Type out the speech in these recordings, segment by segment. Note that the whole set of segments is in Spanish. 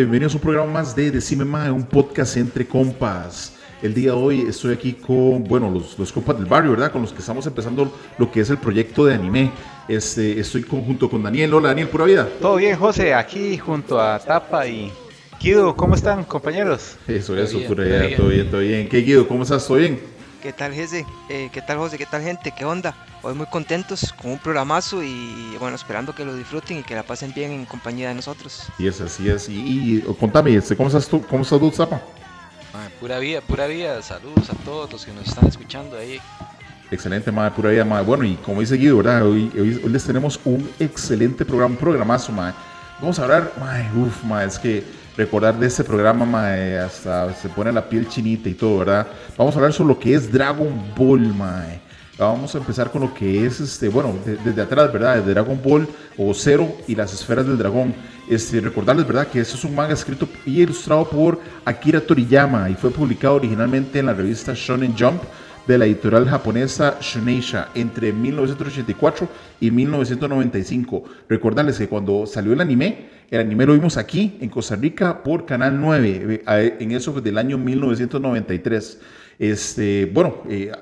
gente, bienvenidos a un programa más de Decime Mae, un podcast entre compas. El día de hoy estoy aquí con, bueno, los, los compas del barrio, ¿verdad? Con los que estamos empezando lo que es el proyecto de anime. Este, estoy con- junto con Daniel. Hola, Daniel, pura vida. Todo bien, José, aquí junto a Tapa y Kido. ¿Cómo están, compañeros? Eso, eso, bien, pura vida, todo bien, todo bien. ¿Qué, Guido? ¿Cómo estás? ¿Todo bien? ¿Qué tal, Jesse? Eh, ¿Qué tal, José? ¿Qué tal, gente? ¿Qué onda? Hoy muy contentos con un programazo y, bueno, esperando que lo disfruten y que la pasen bien en compañía de nosotros. Sí, es, así es. Y, y, contame, este, ¿cómo estás tú? ¿Cómo estás tú, Zapa? Pura vida, pura vida. Saludos a todos los que nos están escuchando ahí. Excelente, madre, pura vida, madre. Bueno, y como dice Guido, ¿verdad? Hoy, hoy, hoy les tenemos un excelente programa, un programazo, madre. Vamos a hablar, madre, uff, madre, es que recordar de este programa, madre, hasta se pone la piel chinita y todo, ¿verdad? Vamos a hablar sobre lo que es Dragon Ball, madre. Vamos a empezar con lo que es, este, bueno, de- desde atrás, ¿verdad? Desde Dragon Ball o Zero y las esferas del dragón. Este, recordarles, ¿verdad? Que este es un manga escrito y ilustrado por Akira Toriyama y fue publicado originalmente en la revista Shonen Jump de la editorial japonesa Shuneisha entre 1984 y 1995. Recordarles que cuando salió el anime, el anime lo vimos aquí en Costa Rica por Canal 9, eh, en eso del año 1993. Este, bueno, eh,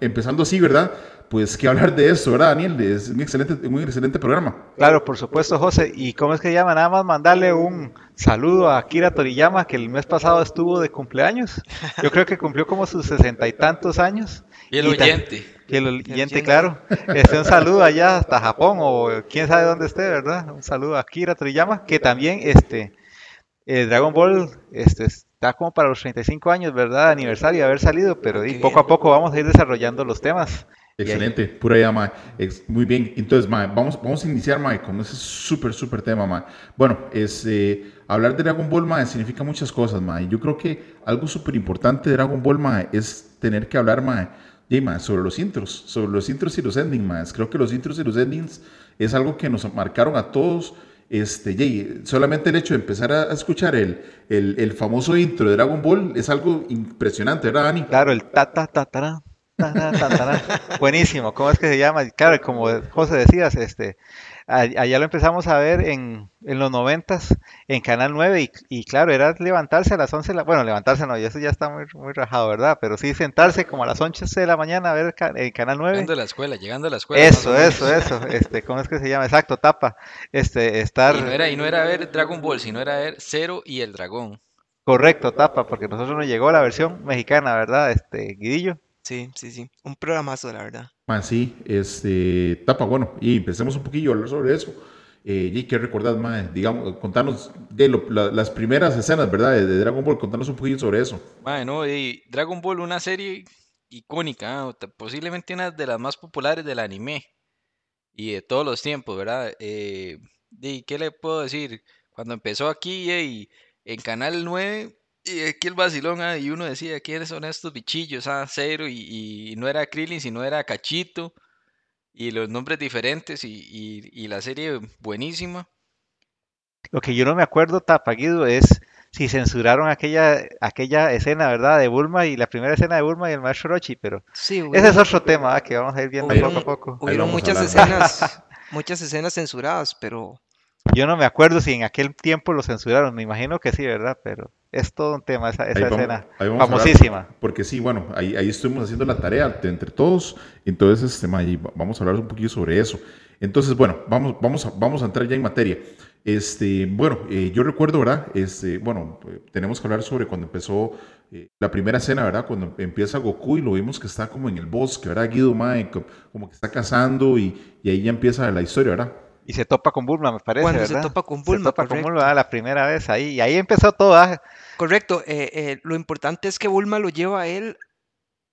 empezando así, ¿verdad? Pues qué hablar de esto, ¿verdad, Daniel? Es un excelente, un excelente programa. Claro, por supuesto, José. ¿Y cómo es que llama? Nada más mandarle un saludo a Akira Toriyama, que el mes pasado estuvo de cumpleaños. Yo creo que cumplió como sus sesenta y tantos años. Y el oyente. Y el oyente, claro. Este, un saludo allá hasta Japón o quién sabe dónde esté, ¿verdad? Un saludo a Akira Toriyama, que también este, eh, Dragon Ball este, está como para los 35 años, ¿verdad? Aniversario de haber salido, pero y Qué poco a poco vamos a ir desarrollando los temas. Y ahí- Excelente, pura idea, Mae. Muy bien, entonces, Mae, vamos, vamos a iniciar, Mae, con ese súper, súper tema, Mae. Bueno, es, eh, hablar de Dragon Ball, Mae, significa muchas cosas, Mae. Yo creo que algo súper importante de Dragon Ball, Mae, es tener que hablar, Mae, yey, mae, sobre los intros, sobre los intros y los endings, Mae. Creo que los intros y los endings es algo que nos marcaron a todos. Este, yey, solamente el hecho de empezar a, escuchar el, el, el famoso intro de Dragon Ball es algo impresionante, ¿verdad, Dani? Claro, el ta ta ta ta. Buenísimo, ¿cómo es que se llama? Claro, como José decías, este, allá lo empezamos a ver en, en los noventas en Canal 9 y, y claro, era levantarse a las 11, de la- bueno, levantarse no, y eso ya está muy, muy rajado, ¿verdad? Pero sí sentarse como a las 11 de la mañana a ver en Canal 9. Llegando a la escuela, llegando a la escuela. Eso, eso, eso, este, ¿cómo es que se llama? Exacto, tapa, este, estar, Y no, era, y no era ver Dragon Ball, sino era ver Zero y el dragón. correcto, tapa, porque nosotros nos llegó la versión mexicana, ¿verdad? Este, Guidillo. Sí, sí, sí. Un programazo, la verdad. Man, sí, este, tapa, bueno, y empecemos un poquillo a hablar sobre eso. Eh, y que recordar, man, digamos, contarnos de lo- la- las primeras escenas, ¿verdad? De, de Dragon Ball, contarnos un poquillo sobre eso. Mae, no, y Dragon Ball, una serie icónica, ¿ah? Posiblemente una de las más populares del anime y de todos los tiempos, ¿verdad? Eh, y ¿qué le puedo decir? Cuando empezó aquí eh, en Canal 9, y aquí el vacilón, ah, y uno decía, ¿quiénes son estos bichillos? Ah, Cero, y, y no era Krillin, sino era Cachito, y los nombres diferentes, y, y- y la serie buenísima. Lo que yo no me acuerdo, Tapaguido, es si censuraron aquella, aquella escena, ¿verdad? De Bulma y la primera escena de Bulma y el maestro Orochi, pero Sí, ese es otro tema que vamos a ir viendo Hubieron- poco a poco. Hubieron muchas escenas, muchas escenas censuradas, pero Yo no me acuerdo si en aquel tiempo lo censuraron, me imagino que sí, ¿verdad? Pero es todo un tema esa, esa Ahí vamos- escena ahí famosísima. porque sí, bueno, ahí, ahí estuvimos haciendo la tarea entre todos, entonces, este, va- vamos a hablar un poquillo sobre eso. Entonces, bueno, vamos, vamos, a, vamos a entrar ya en materia. Este, bueno, eh, yo recuerdo, ¿verdad? Este, bueno, eh, tenemos que hablar sobre cuando empezó eh, la primera escena, ¿verdad? Cuando empieza Goku y lo vimos que está como en el bosque, ¿verdad? Guido, ma, co- como que está cazando y, y ahí ya empieza la historia, ¿verdad? Y se topa con Bulma, me parece, Cuando se topa con Bulma, Se topa con correcto. Bulma, ah, la primera vez ahí. Y ahí empezó todo, ¿ah? correcto. eh, eh, lo importante es que Bulma lo lleva a él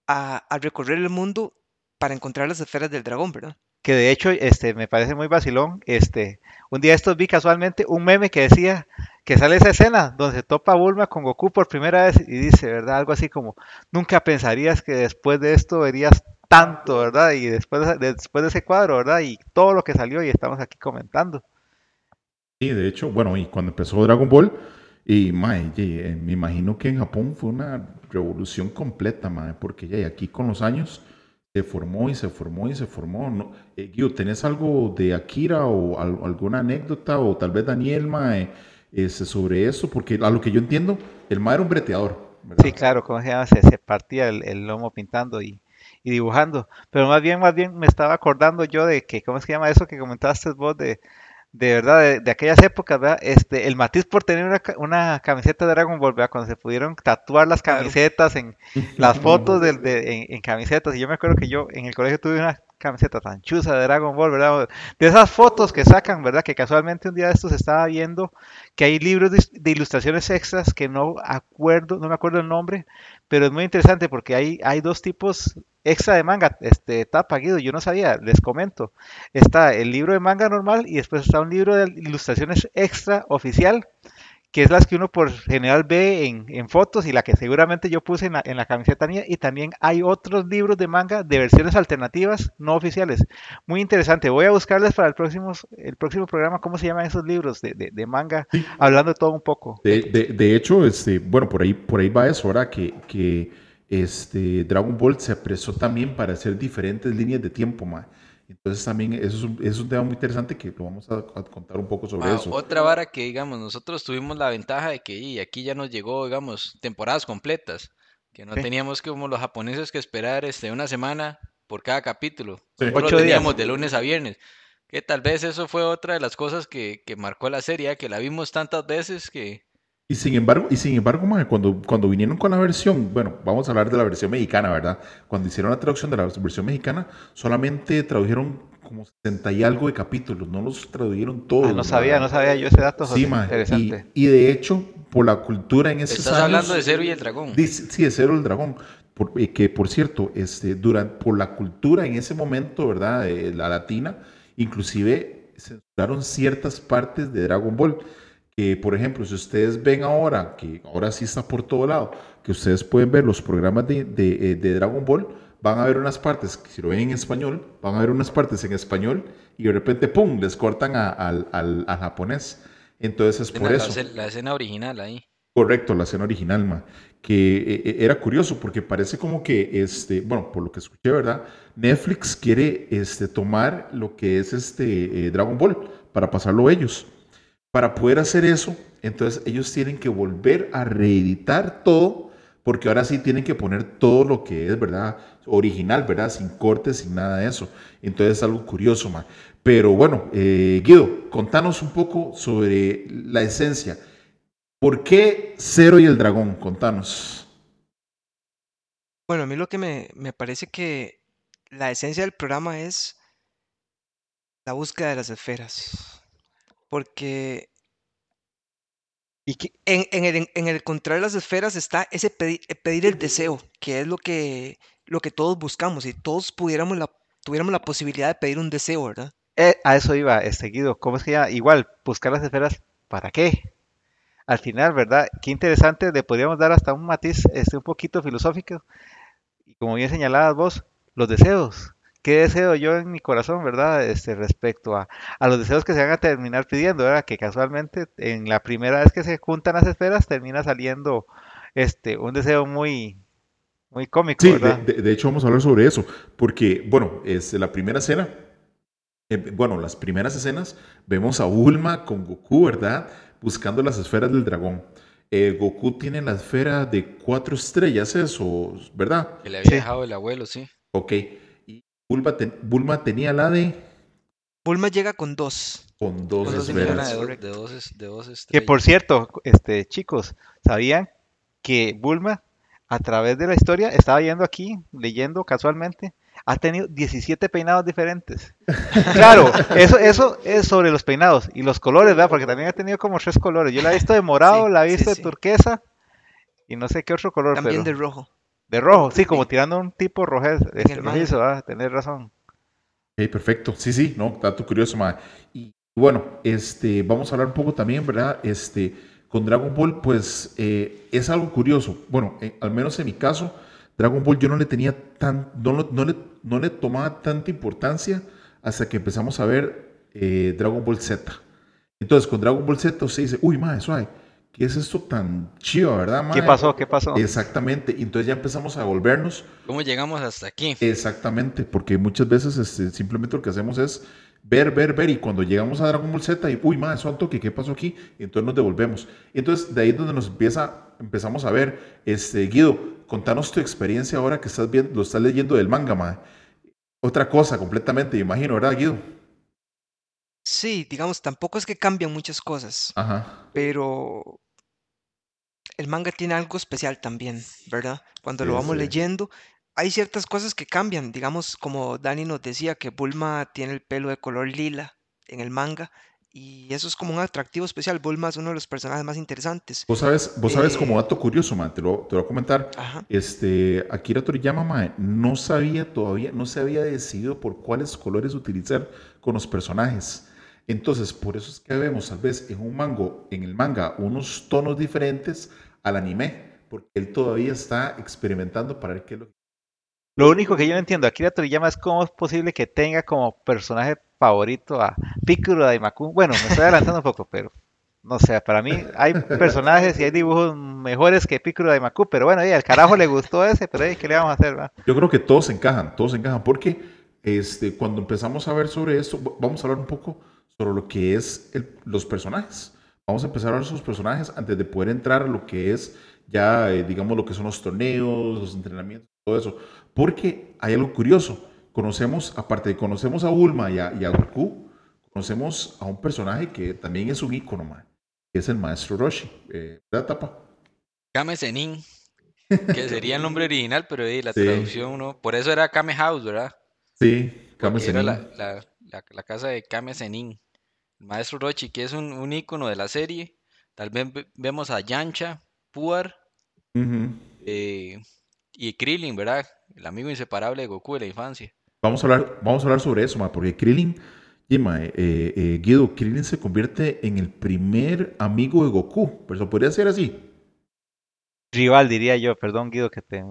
a, a recorrer el mundo para encontrar las esferas del dragón, ¿verdad? que de hecho este, me parece muy vacilón. Este, un día estos vi casualmente un meme que decía que sale esa escena donde se topa Bulma con Goku por primera vez y dice, ¿verdad? Algo así como, nunca pensarías que después de esto verías tanto, ¿verdad? Y después de, después de ese cuadro, ¿verdad? Y todo lo que salió y estamos aquí comentando. Sí, de hecho, bueno, y cuando empezó Dragon Ball, y mae, eh, me imagino que en Japón fue una revolución completa, mae, porque ya aquí con los años se formó y se formó y se formó. ¿no? Eh, Guido, ¿tenés algo de Akira o al- alguna anécdota o tal vez Daniel, mae, este, sobre eso? Porque a lo que yo entiendo, el mae era un breteador, ¿verdad? Sí, claro, ¿cómo se llama? Se, se partía el, el lomo pintando y, y dibujando. Pero más bien, más bien me estaba acordando yo de que, ¿cómo se llama eso que comentaste vos de, de verdad, de, de aquellas épocas, ¿verdad? Este, el matiz por tener una, una camiseta de Dragon Ball, ¿verdad? Cuando se pudieron tatuar las camisetas en las fotos del- de, en, en camisetas. Y yo me acuerdo que yo en el colegio tuve una camiseta tan chusa de Dragon Ball, ¿verdad? De esas fotos que sacan, ¿verdad? Que casualmente un día de estos estaba viendo que hay libros de, de ilustraciones extras que no acuerdo, no me acuerdo el nombre, pero es muy interesante porque hay, hay dos tipos extra de manga, este, tapa, Guido, yo no sabía, les comento. Está el libro de manga normal y después está un libro de ilustraciones extra oficial, que es las que uno por general ve en, en fotos y la que seguramente yo puse en la, en la camiseta mía. Y también hay otros libros de manga de versiones alternativas no oficiales. Muy interesante. Voy a buscarles para el próximo, el próximo programa cómo se llaman esos libros de, de- de manga, Sí. hablando de todo un poco. De, de- hecho, este, bueno, por ahí, por ahí va eso, ¿verdad? Que, que este, Dragon Ball se apresó también para hacer diferentes líneas de tiempo, ma. Entonces también eso es un, eso es un tema muy interesante que lo vamos a, a contar un poco sobre Ma, eso. Otra vara que, digamos, nosotros tuvimos la ventaja de que y aquí ya nos llegó, digamos, temporadas completas, que no Sí. teníamos que, como los japoneses que esperar este, una semana por cada capítulo. Sí. Ocho días. teníamos de lunes a viernes. Que tal vez eso fue otra de las cosas que, que marcó la serie, que la vimos tantas veces que... Y sin embargo, y sin embargo, cuando, cuando vinieron con la versión, bueno, vamos a hablar de la versión mexicana, ¿verdad? Cuando hicieron la traducción de la versión mexicana, solamente tradujeron como 60 y algo de capítulos, no los tradujeron todos. Ah, no sabía, no sabía yo ese dato. Sí, José. ma, y, Interesante. y de hecho, por la cultura en esos Estás años... hablando de Cero y el Dragón. Dice- sí, de Cero el Dragón. Por- eh, que por cierto, este, durante, por la cultura en ese momento, ¿verdad? eh, la latina, inclusive censuraron ciertas partes de Dragon Ball. Que, por ejemplo, si ustedes ven ahora, que ahora sí está por todo lado, que ustedes pueden ver los programas de, de, eh, de Dragon Ball, van a ver unas partes, si lo ven en español, van a ver unas partes en español y de repente, ¡pum!, les cortan a- al, al- al japonés. Entonces es por la, eso. la escena original ahí. Correcto, la escena original, ma, que eh, eh, era curioso porque parece como que, este, bueno, por lo que escuché, ¿verdad? Netflix quiere este, tomar lo que es este eh, Dragon Ball para pasarlo a ellos. Para poder hacer eso, entonces ellos tienen que volver a reeditar todo, porque ahora sí tienen que poner todo lo que es, ¿verdad? Original, ¿verdad? Sin cortes, sin nada de eso. Entonces es algo curioso, ma. Pero bueno, eh, Guido, contanos un poco sobre la esencia. ¿Por qué Cero y el Dragón? Contanos. Bueno, a mí lo que me, me parece que la esencia del programa es la búsqueda de las esferas. Porque ¿Y qué- en, el, en el las esferas está ese pedi- eh, pedir el deseo, que es lo que, lo que todos buscamos. Y todos pudiéramos la, tuviéramos la posibilidad de pedir un deseo, ¿verdad? Eh, a eso iba, este, seguido. ¿Cómo es que ya? Igual, buscar las esferas, ¿para qué? Al final, ¿verdad? Qué interesante, le podríamos dar hasta un matiz este, un poquito filosófico. Y como bien señalabas vos, los deseos. ¿Qué deseo yo en mi corazón, verdad? Este, respecto a, a los deseos que se van a terminar pidiendo, ¿verdad? Que casualmente en la primera vez que se juntan las esferas termina saliendo este, un deseo muy, muy cómico, Sí, ¿verdad? de- de hecho vamos a hablar sobre eso, porque, bueno, es la primera escena, eh, bueno, las primeras escenas, vemos a Bulma con Goku, ¿verdad? Buscando las esferas del dragón. Eh, Goku tiene la esfera de cuatro estrellas, eso, ¿verdad? Que le había Sí. dejado el abuelo, sí. Ok. Bulma, ten- Bulma tenía la de Bulma llega con dos. con dos Con dos Una esferas. de, dos, es- de dos Que por cierto, este, chicos, ¿sabían que Bulma, a través de la historia, estaba yendo aquí, leyendo casualmente, ha tenido 17 peinados diferentes? Claro, eso, eso es sobre los peinados y los colores, ¿verdad? Porque también ha tenido como tres colores. Yo la he visto de morado, Sí, la he sí, visto de sí. turquesa y no sé qué otro color, También pero de rojo. De rojo, sí, como Sí. tirando un tipo rojizo, este, rojizo, ¿verdad? Tener razón. Ok, perfecto. Sí, sí, no, dato curioso, ma. Y bueno, este, vamos a hablar un poco también, ¿verdad? Este, con Dragon Ball, pues eh, es algo curioso. Bueno, eh, al menos en mi caso, Dragon Ball yo no le tenía tan, no, no le, no le tomaba tanta importancia hasta que empezamos a ver eh, Dragon Ball Z. Entonces, con Dragon Ball Z usted dice, uy, madre, suave, ¿qué es esto tan chido, verdad, ¿Qué mae?" pasó? ¿Qué pasó? Exactamente, y entonces ya empezamos a volvernos ¿Cómo llegamos hasta aquí? Exactamente, porque muchas veces este, simplemente lo que hacemos es ver, ver, ver, y cuando llegamos a Dragon Ball Z, y uy, madre, son toque, ¿qué pasó aquí? Y entonces nos devolvemos. Y entonces de ahí es donde nos empieza, empezamos a ver, este, Guido, contanos tu experiencia ahora que estás viendo, lo estás leyendo del manga, madre. Otra cosa completamente, me imagino, ¿verdad, Guido? Sí, digamos, tampoco es que cambian muchas cosas, Ajá. pero el manga tiene algo especial también, ¿verdad? Cuando lo vamos sí. leyendo, hay ciertas cosas que cambian, digamos, como Dani nos decía, que Bulma tiene el pelo de color lila en el manga, y eso es como un atractivo especial. Bulma es uno de los personajes más interesantes. Vos sabes, vos sabes Eh, como dato curioso, man, te lo, te lo voy a comentar. Ajá. Este, Akira Toriyama, mae, no sabía todavía, no se había decidido por cuáles colores utilizar con los personajes. Entonces, por eso es que vemos tal vez en un mango, en el manga, unos tonos diferentes al anime, porque él todavía está experimentando para ver qué es lo que... Lo único que yo no entiendo, Akira Toriyama es cómo es posible que tenga como personaje favorito a Piccolo Daimaku. Bueno, me estoy adelantando un poco, pero no sé, para mí hay personajes y hay dibujos mejores que Piccolo Daimaku, pero bueno, y al carajo le gustó ese, pero ¿qué le vamos a hacer? va? Yo creo que todos encajan, todos encajan, porque este, cuando empezamos a ver sobre esto, vamos a hablar un poco sobre lo que es el- los personajes. Vamos a empezar a ver sus personajes antes de poder entrar a lo que es ya, eh, digamos, lo que son los torneos, los entrenamientos, todo eso. Porque hay algo curioso. Conocemos, aparte de conocemos a Bulma y a, y a Goku, conocemos a un personaje que también es un ícono, man, que es el maestro Roshi. Eh, ¿Verdad, Tapa? Kame Zenin, que sería el nombre original, pero eh, la Sí. traducción no. Por eso era Kame House, ¿verdad? Sí, Kame era la, la- la- la casa de Kame Zenin. El maestro Rochi, que es un, un ícono de la serie. Tal vez ve- vemos a Yancha, Puar eh, y Krillin, ¿verdad? El amigo inseparable de Goku de la infancia. Vamos a hablar, vamos a hablar sobre eso, ma, porque Krillin, y, ma, eh, eh, Guido, Krillin se convierte en el primer amigo de Goku, pero eso podría ser así. Rival, diría yo, perdón Guido que te,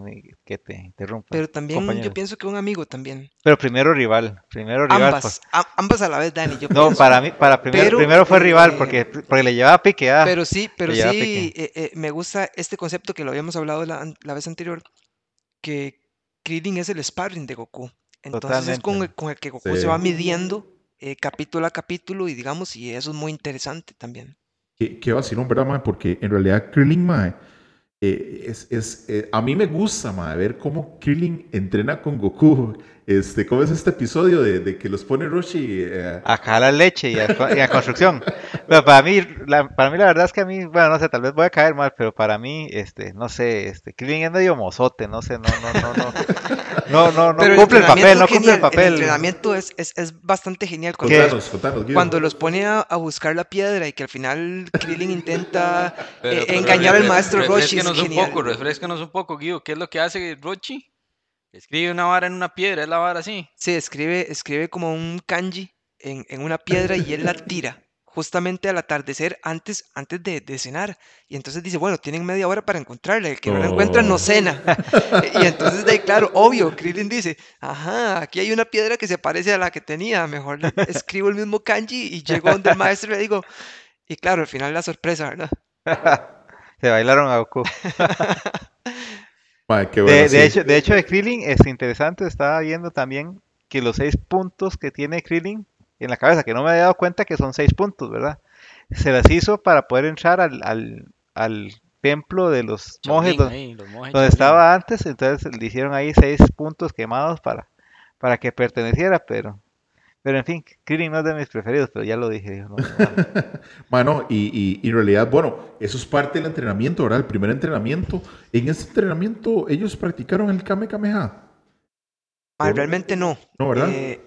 que te interrumpa. Pero también yo compañero. pienso que un amigo también. Pero primero rival, primero rival. Ambas, pues. a- ambas a la vez, Dani. Yo No, pienso. para mí, para primero, Pero, primero fue rival eh, porque, porque le llevaba pique, ah. Pero sí, pero sí, eh, eh, me gusta este concepto que lo habíamos hablado la, la vez anterior, que Krillin es el sparring de Goku. Entonces es con Totalmente. el, con el que Goku Sí. se va midiendo eh, capítulo a capítulo y digamos, y eso es muy interesante también. Qué, qué vacilón, ¿verdad, ma? Porque en realidad Krillin, ma, eh, es, es, eh, a mí me gusta, ver cómo Krillin entrena con Goku. Este, ¿Cómo es este episodio de, de que los pone Roshi? eh, a jalar leche y a, y a construcción. Pero para mí, la, para mí la verdad es que a mí, bueno, no sé, tal vez voy a caer mal, pero para mí, este, no sé, este, Krillin es medio mozote, no sé, no, no, no, no, no, no, no Pero cumple el papel, entrenamiento no cumple el papel. entrenamiento es, es, es bastante genial. Cuando, contanos, contanos, Guido. cuando los pone a, a buscar la piedra y que al final Krillin intenta Pero- eh, pero engañar al maestro Roshi. Es Refresquenos un poco, refresquenos un poco, Guido. ¿Qué es lo que hace Rochi? Escribe una vara en una piedra, es la vara así. Sí, escribe, escribe como un kanji en, en una piedra y él la tira justamente al atardecer antes, antes de, de cenar. Y entonces dice, bueno, tienen media hora para encontrarla. El que no la encuentra no Oh. cena. y entonces de ahí, claro, obvio, Krillin dice, ajá, aquí hay una piedra que se parece a la que tenía. Mejor escribo el mismo kanji y llego donde el maestro y le digo, y claro, al final la sorpresa, ¿verdad? Se bailaron a Goku. Ma, qué bueno, De, hecho, de hecho, de Krillin es interesante, estaba viendo también que los seis puntos que tiene Krillin en la cabeza, que no me había dado cuenta que son seis puntos, ¿verdad? Se las hizo para poder entrar al, al, al templo de los monjes Shaolin, do- ahí, los monjes donde estaba antes, entonces le hicieron ahí seis puntos quemados para, para que perteneciera, pero, pero en fin, Krillin no es de mis preferidos, pero ya lo dije. no, no, no. Mano, y, y- y en realidad, bueno, eso es parte del entrenamiento, ¿verdad? El primer entrenamiento. En ese entrenamiento, ellos practicaron el Kame Kameha. Ah, realmente no. No, ¿verdad? Eh,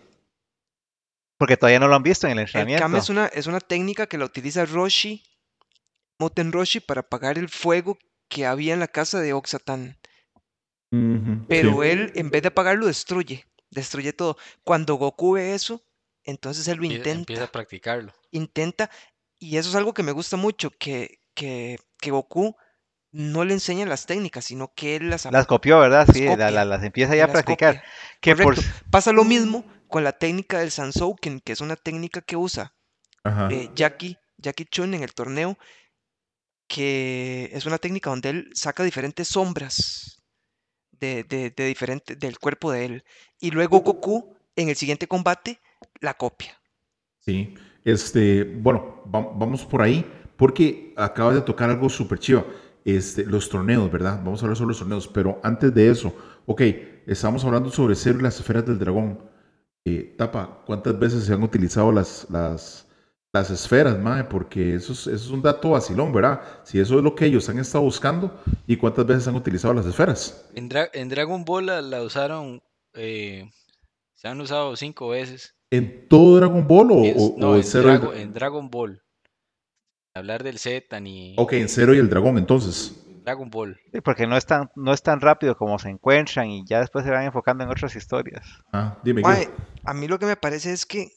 Porque todavía no lo han visto en el el entrenamiento. kame es una, es una técnica que la utiliza Roshi, Moten Roshi, para apagar el fuego que había en la casa de Oxatan. Pero sí. él, en vez de apagarlo, destruye. Destruye todo. Cuando Goku ve eso, entonces él lo intenta. Empieza a practicarlo. Intenta. Y eso es algo que me gusta mucho, que, que, que Goku no le enseña las técnicas, sino que él las, Las copió, ¿verdad? las Sí, la- copia, la- las empieza ya a practicar. Que por. Pasa lo mismo con la técnica del Sansouken, que es una técnica que usa Ajá. eh, Jackie, Jackie Chun en el torneo, que es una técnica donde él saca diferentes sombras de, de, de diferente, del cuerpo de él. Y luego Goku, en el siguiente combate, la copia. Sí, este, bueno, va- vamos por ahí, porque acabas de tocar algo súper chido, este, los torneos, ¿verdad? Vamos a hablar sobre los torneos, pero antes de eso, ok, estamos hablando sobre Cero y las esferas del dragón. Eh, Tapa, ¿cuántas veces se han utilizado las, las, las esferas, mae? Porque eso es, eso es un dato vacilón, ¿verdad? Si eso es lo que ellos han estado buscando, ¿y cuántas veces han utilizado las esferas? En, Dra- en Dragon Ball la, la usaron, eh, se han usado cinco veces. ¿En todo Dragon Ball o, Es- o- no, o en, Cero y el Drago- Dra- en Dragon Ball. Hablar del Z ni Ok, en Cero y el dragón, entonces. Dragon Ball. sí, porque no es, tan, no es tan rápido como se encuentran y ya después se van enfocando en otras historias. Ah, dime, a mí lo que me parece es que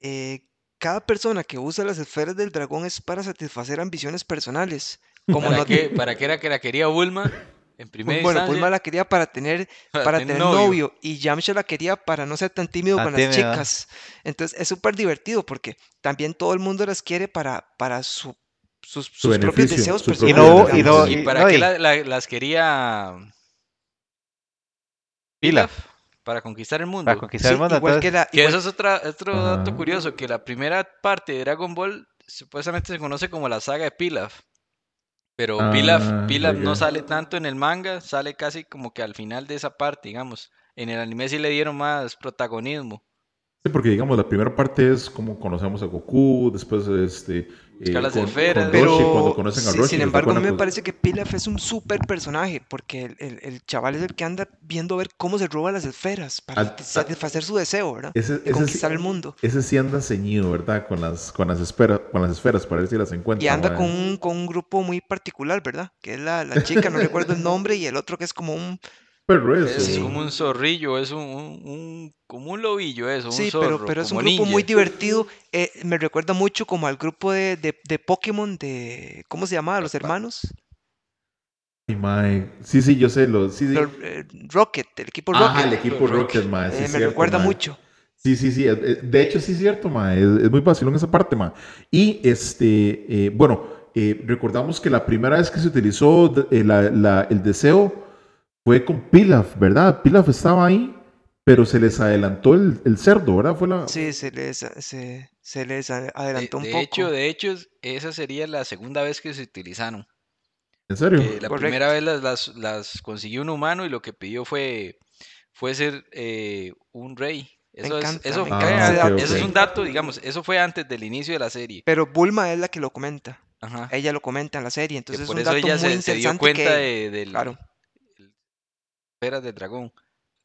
eh, cada persona que usa las esferas del dragón es para satisfacer ambiciones personales. Como ¿Para no qué, ¿Para qué era que la quería Bulma? En primera Bueno, instancia, Bulma la quería para tener, para para tener novio. novio y Yamcha la quería para no ser tan tímido Tan con las chicas. Entonces es súper divertido porque también todo el mundo las quiere para, para su- sus, sus propios deseos su personales. propio Y no- digamos. y ¿Y no- para no, qué y- la- la- las quería Pilaf, Para conquistar el mundo. para conquistar Sí, el mundo. igual entonces- que la, igual- eso es otra, otro dato curioso, que la primera parte de Dragon Ball supuestamente se conoce como la saga de Pilaf. Pero Ah, Pilaf, Pilaf no sale tanto en el manga, sale casi como que al final de esa parte, digamos. En el anime sí le dieron más protagonismo. Sí, porque digamos, la primera parte es como conocemos a Goku, después este... Buscar las con, esferas. con Pero, Roshi, cuando conocen a sí, Roshi. sin ¿se embargo, a mí me parece que Pilaf es un súper personaje, porque el, el- el chaval es el que anda viendo a ver cómo se roba las esferas para satisfacer su deseo, ¿verdad? Ese, De conquistar el mundo. ese sí anda ceñido, ¿verdad? Con las, con las, esferas, con las esferas para ver si las encuentra. Y anda con un, con un grupo muy particular, ¿verdad? Que es la, la chica, no recuerdo el nombre, y el otro que es como un... Pero Es como un zorrillo, es un, un- un- como un lobillo eso, Sí, un zorro, pero, pero es un grupo muy divertido. eh, me recuerda mucho como al grupo de, de, de Pokémon de... ¿Cómo se llamaba? Los hermanos. Ay, mae. Sí, sí, yo sé. Los, sí, sí. Los, eh, Rocket, el equipo Ajá, Rocket. el equipo Rocket, mae. sí eh, me cierto, recuerda mae. mucho. Sí, sí, sí. De hecho, sí es cierto, ma. Es, es muy vacilón esa parte, ma. Y este, eh, bueno, eh, recordamos que la primera vez que se utilizó de- eh, la- la- el deseo fue con Pilaf, ¿verdad? Pilaf estaba ahí, pero se les adelantó el, el cerdo, ¿verdad? Fue la. Sí, se les, se, se les a- De, adelantó un de poco. hecho, de hecho, esa sería la segunda vez que se utilizaron. ¿En serio? que la primera vez las, las, las consiguió un humano y lo que pidió fue, fue ser eh, un rey. Eso, es, eso, dato. eso es un dato, digamos, eso fue antes del inicio de la serie. Pero Bulma es la que lo comenta. Ajá. Ella lo comenta en la serie. que Entonces es por un eso dato ella muy se, se dio interesante cuenta que, de, del claro. Esferas del dragón.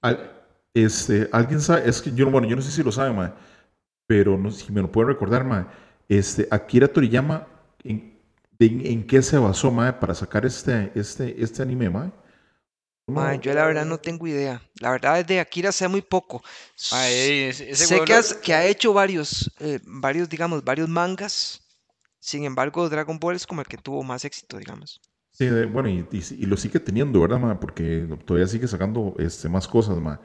Al- este, alguien sabe, es que yo, no- bueno, yo no sé si lo sabe, ma, pero no sé si me lo pueden recordar, ma. Este, Akira Toriyama, ¿en, en, en qué se basó, ma, para sacar este, este, este anime, ma? Ma, yo la verdad no tengo idea. La verdad es de Akira sé muy poco. Eh, ese- ese sé que, lo- has- que ha hecho varios, eh, varios, digamos, varios mangas. Sin embargo, Dragon Ball es como el que tuvo más éxito, digamos. Sí, bueno, y, y- y lo sigue teniendo, ¿verdad, ma? Porque todavía sigue sacando este, más cosas, ma.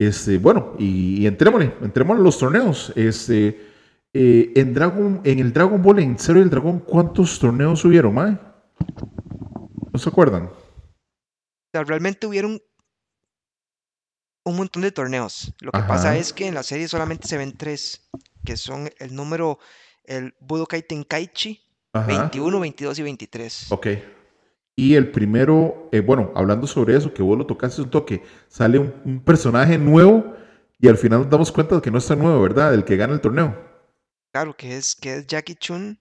Este, bueno, y, y entrémosle, entrémosle a los torneos. Este, eh, en, Dragon, en el Dragon Ball, en Zero y el Dragón, ¿cuántos torneos hubieron, ma? ¿No se acuerdan? O sea, realmente hubieron un montón de torneos. Lo que pasa es que en la serie solamente se ven tres, que son el número, el Budokai Tenkaichi, Ajá. 21, 22 y 23. Ok. Y el primero, eh, bueno, hablando sobre eso, que vos lo tocaste un toque, sale un, personaje nuevo y al final nos damos cuenta de que no está nuevo, ¿verdad? El que gana el torneo. Claro, que es, que es Jackie Chun,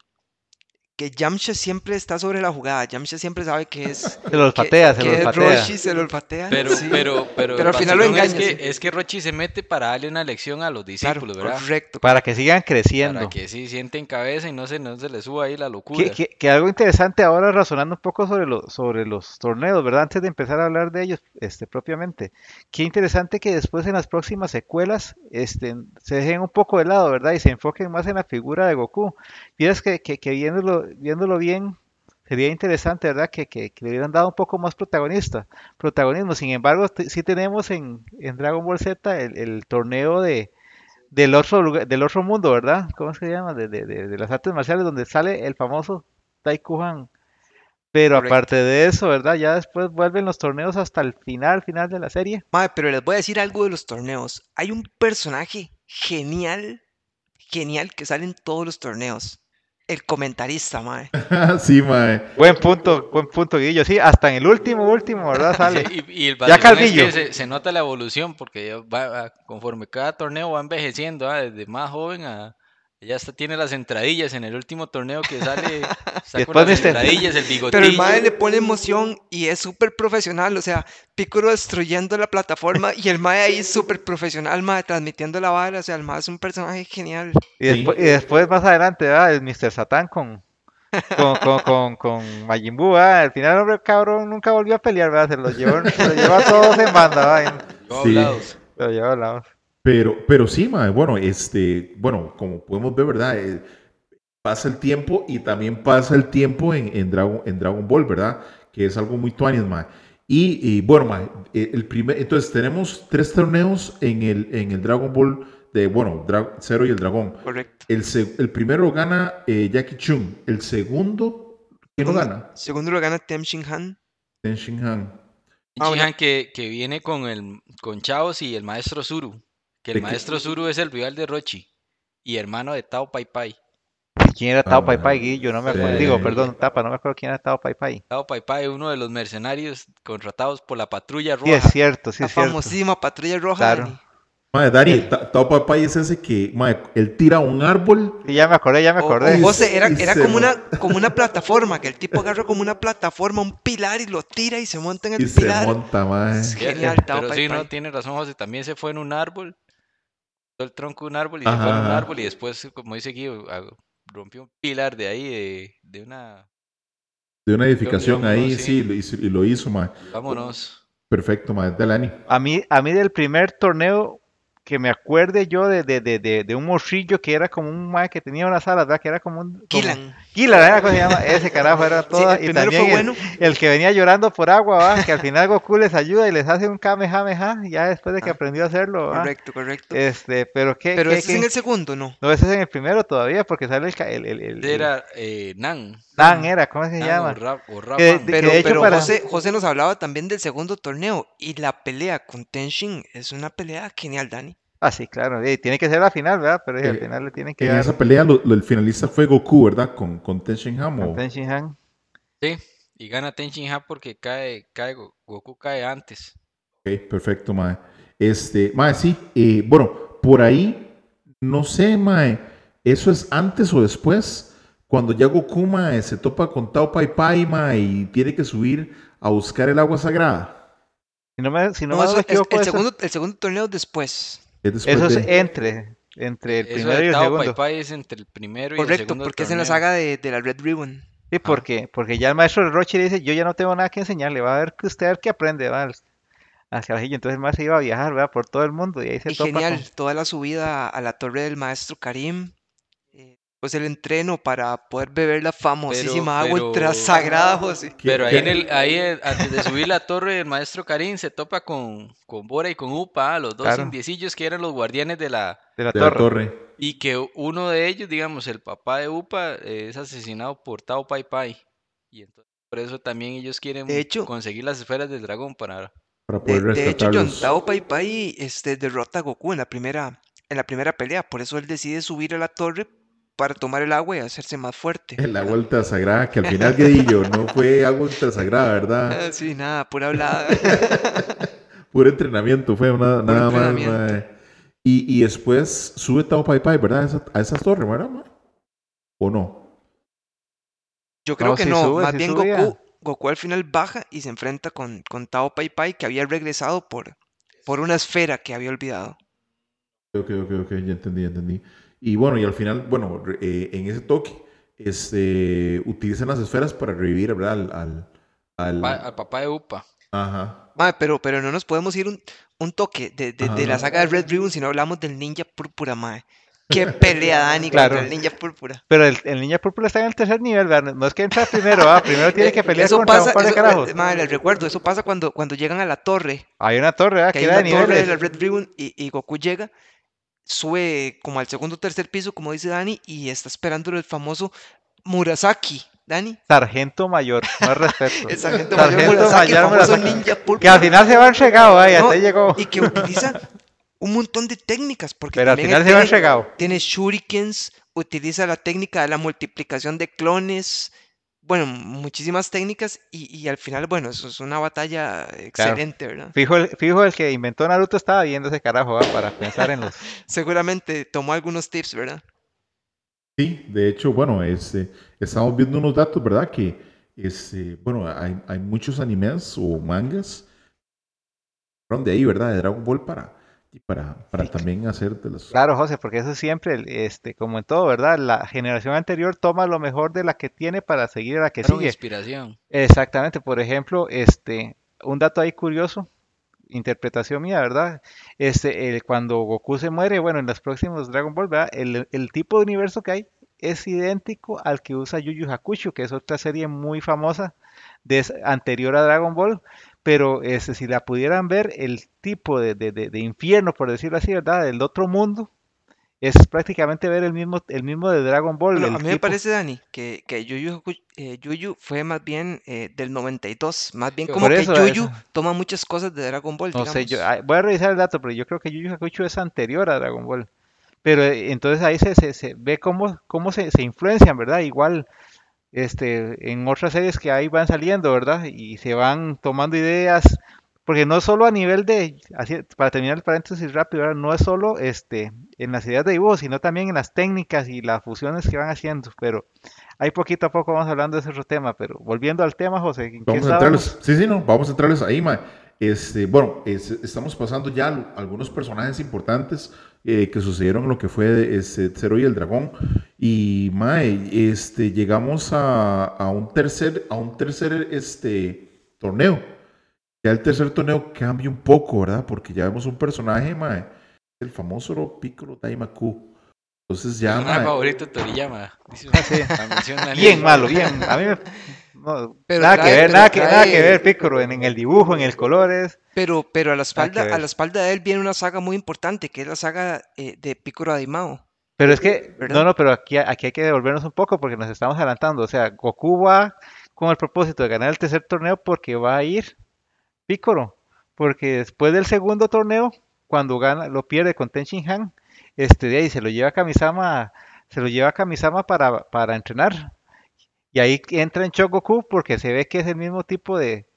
que Yamcha siempre está sobre la jugada. Yamcha siempre sabe que es, Se los que, patea, se que los patea. Roshi, se lo olfatea. Pero, sí. pero, pero, Pero al final lo engaña, Es que, es que Rochi se mete para darle una lección a los Claro, discípulos, ¿verdad? correcto. Para que sigan creciendo. Para que sí sienten cabeza y no se, no se les suba ahí la locura. Que, que- que algo interesante ahora razonando un poco sobre, lo- sobre los torneos, ¿verdad? Antes de empezar a hablar de ellos este, propiamente. Qué interesante que después en las próximas secuelas este, se dejen un poco de lado, ¿verdad? Y se enfoquen más en la figura de Goku. Vieras que, que, que viéndolo, viéndolo bien, sería interesante, ¿verdad? Que, que, que le hubieran dado un poco más protagonista, protagonismo. Sin embargo, sí tenemos en, en Dragon Ball Z el, el torneo de, del otro lugar- del otro mundo, ¿verdad? ¿Cómo se llama? De, de, de, de las artes marciales, donde sale el famoso Taikuhan. Pero Correcto. aparte de eso, ¿verdad? Ya después vuelven los torneos hasta el final, final de la serie. Mae, pero les voy a decir algo de los torneos. Hay un personaje genial, genial que sale en todos los torneos. El comentarista, mae. sí, mae. Buen punto, buen punto, Guillo. Sí, hasta en el último, último, ¿verdad? Sale. Sí, y, y el Ya vacilón es que Calvillo. se, se nota la evolución porque ya va, va- conforme cada torneo va envejeciendo, ah, desde más joven a ya hasta tiene las entradillas en el último torneo que sale, está con Después las entradillas, el Pero bigotillo. el mae le pone emoción y es súper profesional. O sea, Piccolo destruyendo la plataforma y el mae ahí súper profesional, mae, transmitiendo la vara. O sea, el mae es un personaje genial. Y después, y después más adelante, ¿verdad? El Mr. Satan con, con, con, con, con Majin Buu, ¿verdad? Al final, hombre, cabrón, nunca volvió a pelear, ¿verdad? Se los llevó, se los llevó a todos en banda, ¿verdad? Sí. Se los llevó a lados. Pero, pero sí, mae, bueno, este, bueno, como podemos ver, ¿verdad? Eh, pasa el tiempo y también pasa el tiempo en, en, Dragon, en Dragon Ball, ¿verdad? Que es algo muy tuanis, mae. Y, y, bueno, mae, eh, el primer, entonces tenemos tres torneos en el, en el Dragon Ball de, bueno, Dra- Zero y el Dragón. Correcto. El, se- el primero lo gana eh, Jackie Chung. El segundo, ¿quién lo gana? Segundo lo gana Tem Shin Han. Ten Shin Han. Ah, bueno. Que, que viene con el con Chaos y el maestro Zuru. Que ¿De el maestro Zuru es el rival de Rochi y hermano de Tao Pai Pai. ¿Y quién era Tao Ah, Pai. Pai, Guillo? No me acuerdo. Sí. Digo, perdón, Tapa, no me acuerdo quién era Tao Pai Pai. Tao Pai Pai, uno de los mercenarios contratados por la patrulla Sí, es roja. cierto, sí, la es cierto. famosísima patrulla roja. Claro. Dani. Dari, Ta- Tao Pai Pai es ese que, mae, él tira un árbol Sí, ya me acordé, ya me O- acordé. o José, era, era como una, como una plataforma, que el tipo agarra como una plataforma, un pilar y lo tira y se monta en el y se pilar. monta, mae. Es genial, Tao Pero Pai sí, no, tiene razón José, también se fue en un árbol, el tronco de un árbol y se fue un árbol y después, como dice Guido, ah, rompió un pilar de ahí, de, de una... De una edificación ahí, sí. sí, lo hizo- y lo hizo, mae. Vámonos. Perfecto, mae. Delani. A mí, a mí del primer torneo que me acuerde yo de, de, de, de, de un morrillo que era como un mae que tenía unas alas, ¿verdad? Que era como un... como- Killan. Killan, ¿verdad? ¿Cómo se llama? Ese carajo era Sí, el y también fue el, bueno. el que venía llorando por agua, ¿va? Que al final Goku les ayuda y les hace un Kamehameha, ya después de que Ah, aprendió a hacerlo, ¿va? Correcto, correcto. Este, pero qué, Pero qué- ese es en qué- el segundo, ¿no? No, ese es en el primero todavía, porque sale el, ca- el, el, el- el- Era eh, Nan. Nan era, ¿cómo se Nan llama? o Ra- o Ra Que de- Fan. de- Pero, pero para- José, José nos hablaba también del segundo torneo y la pelea con Tenshin es una pelea genial, Dani. Ah, sí, claro, y tiene que ser la final, ¿verdad? Pero sí, al Eh, final le tienen que En dar esa pelea, lo- lo- el finalista fue Goku, ¿verdad? Con, con Ten Shin Han. o- Ten Shin Han. Sí, y gana Ten Shin Han porque cae, cae, Go- Goku cae antes. Ok, perfecto, mae. Este, mae, sí. eh, bueno, por ahí, no sé, mae. ¿Eso es antes o después? Cuando ya Goku, mae, se topa con Tao Pai Pai, mae, y tiene que subir a buscar el agua sagrada. Si no me, si no No, me eso es- equivoco, el, segundo, el segundo torneo después. Es después eso es entre, entre el Eso primero y el Tao Pai segundo. Pai es entre el primero y el Correcto, segundo porque es en la saga de, de la Red Ribbon. Sí, porque, porque ya el maestro de Roche dice, yo ya no tengo nada que enseñarle, va a ver que usted a ver qué aprende, va, hacia el Entonces el maestro iba a viajar, ¿verdad? Por todo el mundo y ahí se Y topa genial, con- toda la subida a la torre del maestro Karim. Pues el entreno para poder beber la famosísima agua pero- ultra sagrada, José. ¿Qué- Pero ahí, en el, ahí eh, antes de subir la torre, el maestro Karim se topa con, con Bora y con Upa, ah, los dos Claro. indiecillos que eran los guardianes de la... de la de la torre. Y que uno de ellos, digamos, el papá de Upa, es asesinado por Tao Pai Pai. Y entonces por eso también ellos quieren De hecho- conseguir las esferas del dragón para... Para De, poder de hecho, John. Tao Pai Pai este, derrota a Goku en la primera, en la primera pelea. Por eso él decide subir a la torre para tomar el agua y hacerse más fuerte. La vuelta sagrada, que al final, Guedillo, no fue agua ultra sagrada, ¿verdad? Ah, sí, nada, pura hablada. Puro entrenamiento, fue una- nada más. Y, y después sube Tao Pai Pai, ¿verdad? A esa- A esas torres, ¿verdad? mae? ¿O no? Yo creo No, que no, sube, más bien subía. Goku, Goku al final baja y se enfrenta con, con Tao Pai Pai que había regresado por, por una esfera que había olvidado. Ok, ok, ok, ya entendí, ya entendí. Y bueno, y al final, bueno, eh, en ese toque, este, utilizan las esferas para revivir, ¿verdad? Al, al, al- pa- al papá de Upa. Ajá. Mae, pero, pero no nos podemos ir un, un toque de, de- de la saga de Red Ribbon si no hablamos del ninja púrpura, mae. Qué pelea Dani Claro. contra el ninja púrpura. Pero el, el Niña Púrpura está en el tercer nivel, ¿verdad? No es que entra primero, ¿ah? Primero tiene que pelear eso contra pasa, un par de eso- carajos. eh, madre, les recuerdo, eso pasa cuando, cuando llegan a la torre, Hay una torre, ¿ah? que hay una de torre de niveles. la Red Ribbon y, y Goku llega, sube como al segundo o tercer piso, como dice Dani, y está esperando el famoso Murasaki, Dani. Sargento mayor, más respeto. El sargento mayor Murasaki, el mayor famoso Murasaki. ninja. Que al final se va entregado, ¿ah? Y hasta No, ahí llegó. Y que utiliza un montón de técnicas, porque Pero al final se va tiene, entregado. tiene shurikens, utiliza la técnica de la multiplicación de clones, bueno, muchísimas técnicas, y, y al final, bueno, eso es una batalla excelente, ¿verdad? Fijo el, fijo el que inventó Naruto estaba viendo ese carajo. Para pensar en los... Seguramente tomó algunos tips, ¿verdad? Sí, de hecho, bueno, este, estamos viendo unos datos, ¿verdad? Que, este, bueno, hay, hay muchos animes o mangas fueron de ahí, ¿verdad? De Dragon Ball para, y para, para también hacer de los... Claro, José, porque eso siempre, este, como en todo, ¿verdad? La generación anterior toma lo mejor de la que tiene para seguir a la que Fueron sigue. inspiración. Exactamente, por ejemplo, este, un dato ahí curioso, interpretación mía, ¿verdad? Este, el- cuando Goku se muere, bueno, en los próximos Dragon Ball, ¿verdad? El, el tipo de universo que hay es idéntico al que usa Yu Yu Hakusho, que es otra serie muy famosa de, anterior a Dragon Ball, pero este, si la pudieran ver, el tipo de, de- de- de infierno, por decirlo así, ¿verdad? Del otro mundo, es prácticamente ver el mismo, el mismo de Dragon Ball. Bueno, a mí me tipo- parece, Dani, que, que Yu Yu, Haku- eh, Yu Yu fue más bien eh, del 92, más bien como que eso, Yu eso. Yu toma muchas cosas de Dragon Ball, No sé, yo, voy a revisar el dato, pero yo creo que Yu Yu Hakusho es anterior a Dragon Ball. Pero eh, entonces ahí se, se, se ve cómo, cómo se, se influencian, ¿verdad? Igual este, en otras series que ahí van saliendo, ¿verdad? Y se van tomando ideas, porque no solo a nivel de, así, para terminar el paréntesis rápido, ¿verdad? No es solo este, en las ideas de dibujo, sino también en las técnicas y las fusiones que van haciendo, pero ahí poquito a poco vamos hablando de ese otro tema, pero volviendo al tema, José, ¿en qué Vamos a entrarles. Sí, sí, no, vamos a entrarles ahí, ma. Este, bueno, es- estamos pasando ya al- algunos personajes importantes eh, que sucedieron en lo que fue este, Zero y el Dragón. Y, mae, este, llegamos a, a un tercer, a un tercer este, torneo. Ya el tercer torneo cambia un poco, ¿verdad? Porque ya vemos un personaje, mae, el famoso Piccolo Daimaku. Entonces ya, Mi mae, favorito Toriyama. Dice de Bien malo, bien. A mí me- no, Pero nada trae- que ver, pero nada que, nada que ver, Piccolo, en, en el dibujo, en el colores. Pero, pero a la espalda, a la espalda de él viene una saga muy importante, que es la saga eh, de Piccolo Daimao. Pero es que, ¿Verdad? no, no, pero aquí, aquí hay que devolvernos un poco porque nos estamos adelantando. O sea, Goku va con el propósito de ganar el tercer torneo porque va a ir Piccolo. Porque después del segundo torneo, cuando gana, lo pierde con Ten Han, este, de ahí se lo lleva a Kamisama, se lo lleva a Kamisama para, para entrenar. Y ahí entra en shock Goku porque se ve que es el mismo tipo de...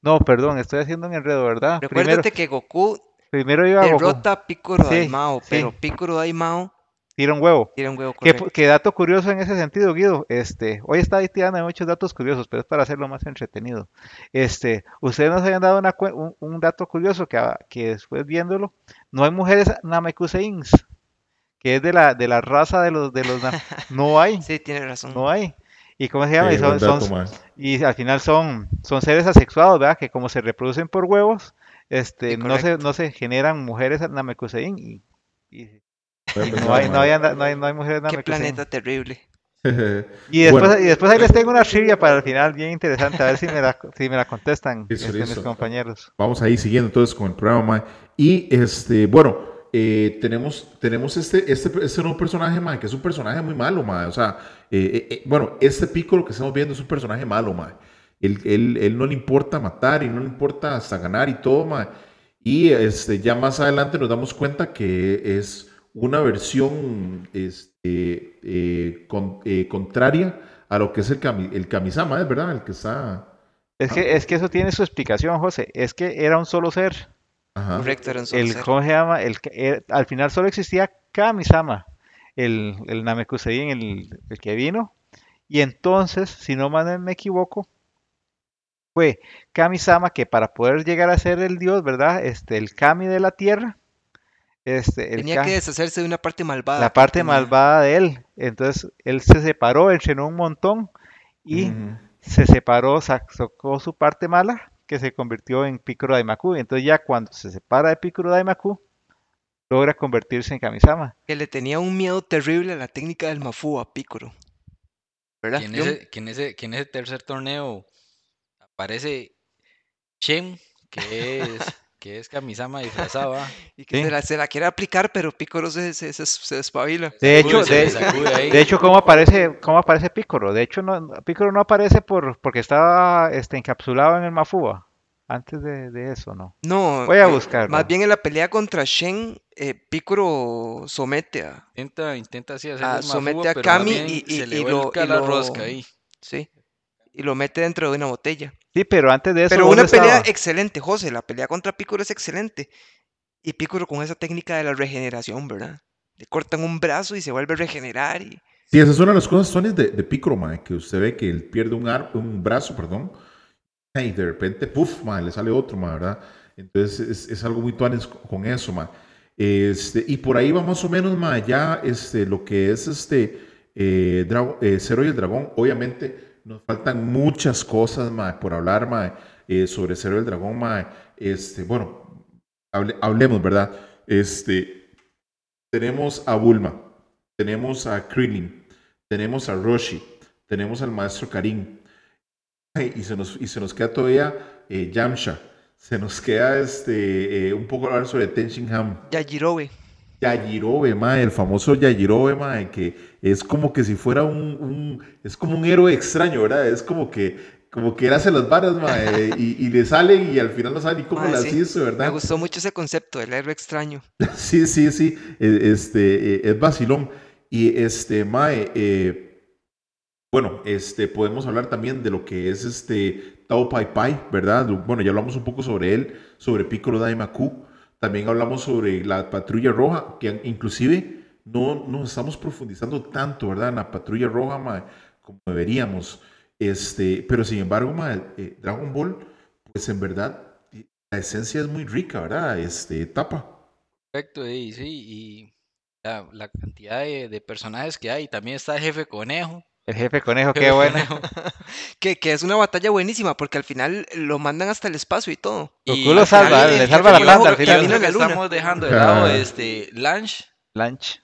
No, perdón, estoy haciendo un enredo, ¿verdad? Primero, Recuérdate que Goku primero iba derrota a Piccolo Sí, Daimao, sí. pero Piccolo Daimao tira un huevo. tira un huevo ¿Qué, qué dato curioso en ese sentido, Guido? Este, hoy está ahí tirando muchos datos curiosos, pero es para hacerlo más entretenido. Este, ustedes nos habían dado una un, un dato curioso que, a- que después viéndolo, no hay mujeres Namekuseins, que es de la, de la raza de los, de los, no hay, Sí, tiene razón. no hay. ¿Y cómo se llama? eh, Y son- son- al final son, son seres asexuados, ¿verdad? Que como se reproducen por huevos, este, Sí, no se, no se generan mujeres Namekusein y, y- y no, hay, no, hay, no hay- no hay mujeres Qué Namekusein. planeta terrible. Y después, Bueno. y después ahí les tengo una trivia para el final, bien interesante, a ver si me la, si me la contestan este, mis compañeros. Vamos ahí siguiendo entonces con el programa. Y este, bueno, eh, tenemos, tenemos este, este, este nuevo personaje, mae, que es un personaje muy malo, mae. O sea, eh, eh, eh, bueno, este Piccolo que estamos viendo es un personaje malo, mae. Él, él, él no le importa matar y no le importa hasta ganar y todo, mae. Y este, ya más adelante nos damos cuenta que es una versión este, eh, con- eh, contraria a lo que es el, Kami- el Kamisama, ¿es verdad? El que está... Es que, es que eso tiene su explicación, José. Es que era un solo ser. Ajá. Correcto, era un solo El, ser. ¿cómo se llama? El, eh, al final solo existía Kamisama, el, el Namekusein, el, el que vino. Y entonces, si no me equivoco, fue Kamisama que para poder llegar a ser el dios, ¿verdad? Este, el Kami de la tierra. Este, el Tenía Ka- que deshacerse de una parte malvada. la parte tenía. malvada de él. Entonces él se separó, entrenó un montón y se separó, sacó su parte mala que se convirtió en Piccolo Daimaku. Entonces ya cuando se separa de Piccolo Daimaku, logra convertirse en Kamisama. Que le tenía un miedo terrible a la técnica del Mafu a Piccolo. ¿Verdad? Que en, ese, que, en ese, que en ese tercer torneo aparece Shen, que es, que es Kamisama disfrazado. ¿ah? Y que Sí. se, la, se la quiere aplicar, pero Piccolo se, se, se, se despabila. De hecho, de, hecho, ¿cómo aparece, cómo aparece Piccolo? De hecho, no, Piccolo no aparece por, porque estaba este, encapsulado en el Mafúa. Antes de, de eso, ¿no? No, Voy a eh, buscarlo. más bien en la pelea contra Shen, eh, Piccolo somete a, Intenta, intenta así hacer Ah, el somete Mafuba, a pero más Kami y- y- se le y lo- y la lo- rosca ahí. sí, y lo mete dentro de una botella. Sí, pero antes de eso, Pero ¿dónde una pelea estaba? excelente, José, la pelea contra Piccolo es excelente. Y Piccolo con esa técnica de la regeneración, ¿verdad? Le cortan un brazo y se vuelve a regenerar y Sí, esa es una de las cosas Tony, de, de Piccolo, mae, que usted ve que él pierde un, ar- un brazo, perdón, y de repente, puff, mae, le sale otro, mae, ¿verdad? Entonces es, es algo muy tuanes con eso, mae. Este, y por ahí va más o menos, mae, ya este, lo que es este eh, Drago- eh, Zero y el Dragón. Obviamente nos faltan muchas cosas, mae, por hablar, mae, eh, sobre Zero y el Dragón, mae. Este, bueno, hable- hablemos, ¿verdad? Este, tenemos a Bulma, tenemos a Krillin, tenemos a Roshi, tenemos al maestro Karim, y se nos, y se nos queda todavía eh, Yamcha, se nos queda este, eh, un poco hablar sobre Tenshin Han, Yajirobe. Yajirobe, mae, el famoso Yajirobe, mae, que es como que si fuera un, un- es como un héroe extraño, ¿verdad? Es como que, como que él hace las varas, mae, y, y le salen y al final no sabe ni cómo las sí, hizo, Me ¿verdad? gustó mucho ese concepto del héroe extraño. Sí, sí, sí, eh, este, eh, es vacilón. Y este, Mae, eh, bueno, este, podemos hablar también de lo que es este Tao Pai Pai, ¿verdad? Bueno, ya hablamos un poco sobre él, sobre Piccolo Daimaku. También hablamos sobre la Patrulla Roja, que inclusive no nos estamos profundizando tanto, ¿verdad? En la Patrulla Roja, Mae, como deberíamos. Este, pero sin embargo, eh, Dragon Ball, pues en verdad, eh, la esencia es muy rica, ¿verdad? Este, tapa. Perfecto, y sí, y la, cantidad de, de personajes que hay. También está jefe conejo. El jefe conejo, qué bueno. Que, que es una batalla buenísima porque al final lo mandan hasta el espacio y todo. Y Goku lo al salva, final, le salva la panda al final. que estamos dejando de lado este Lange, Lunch.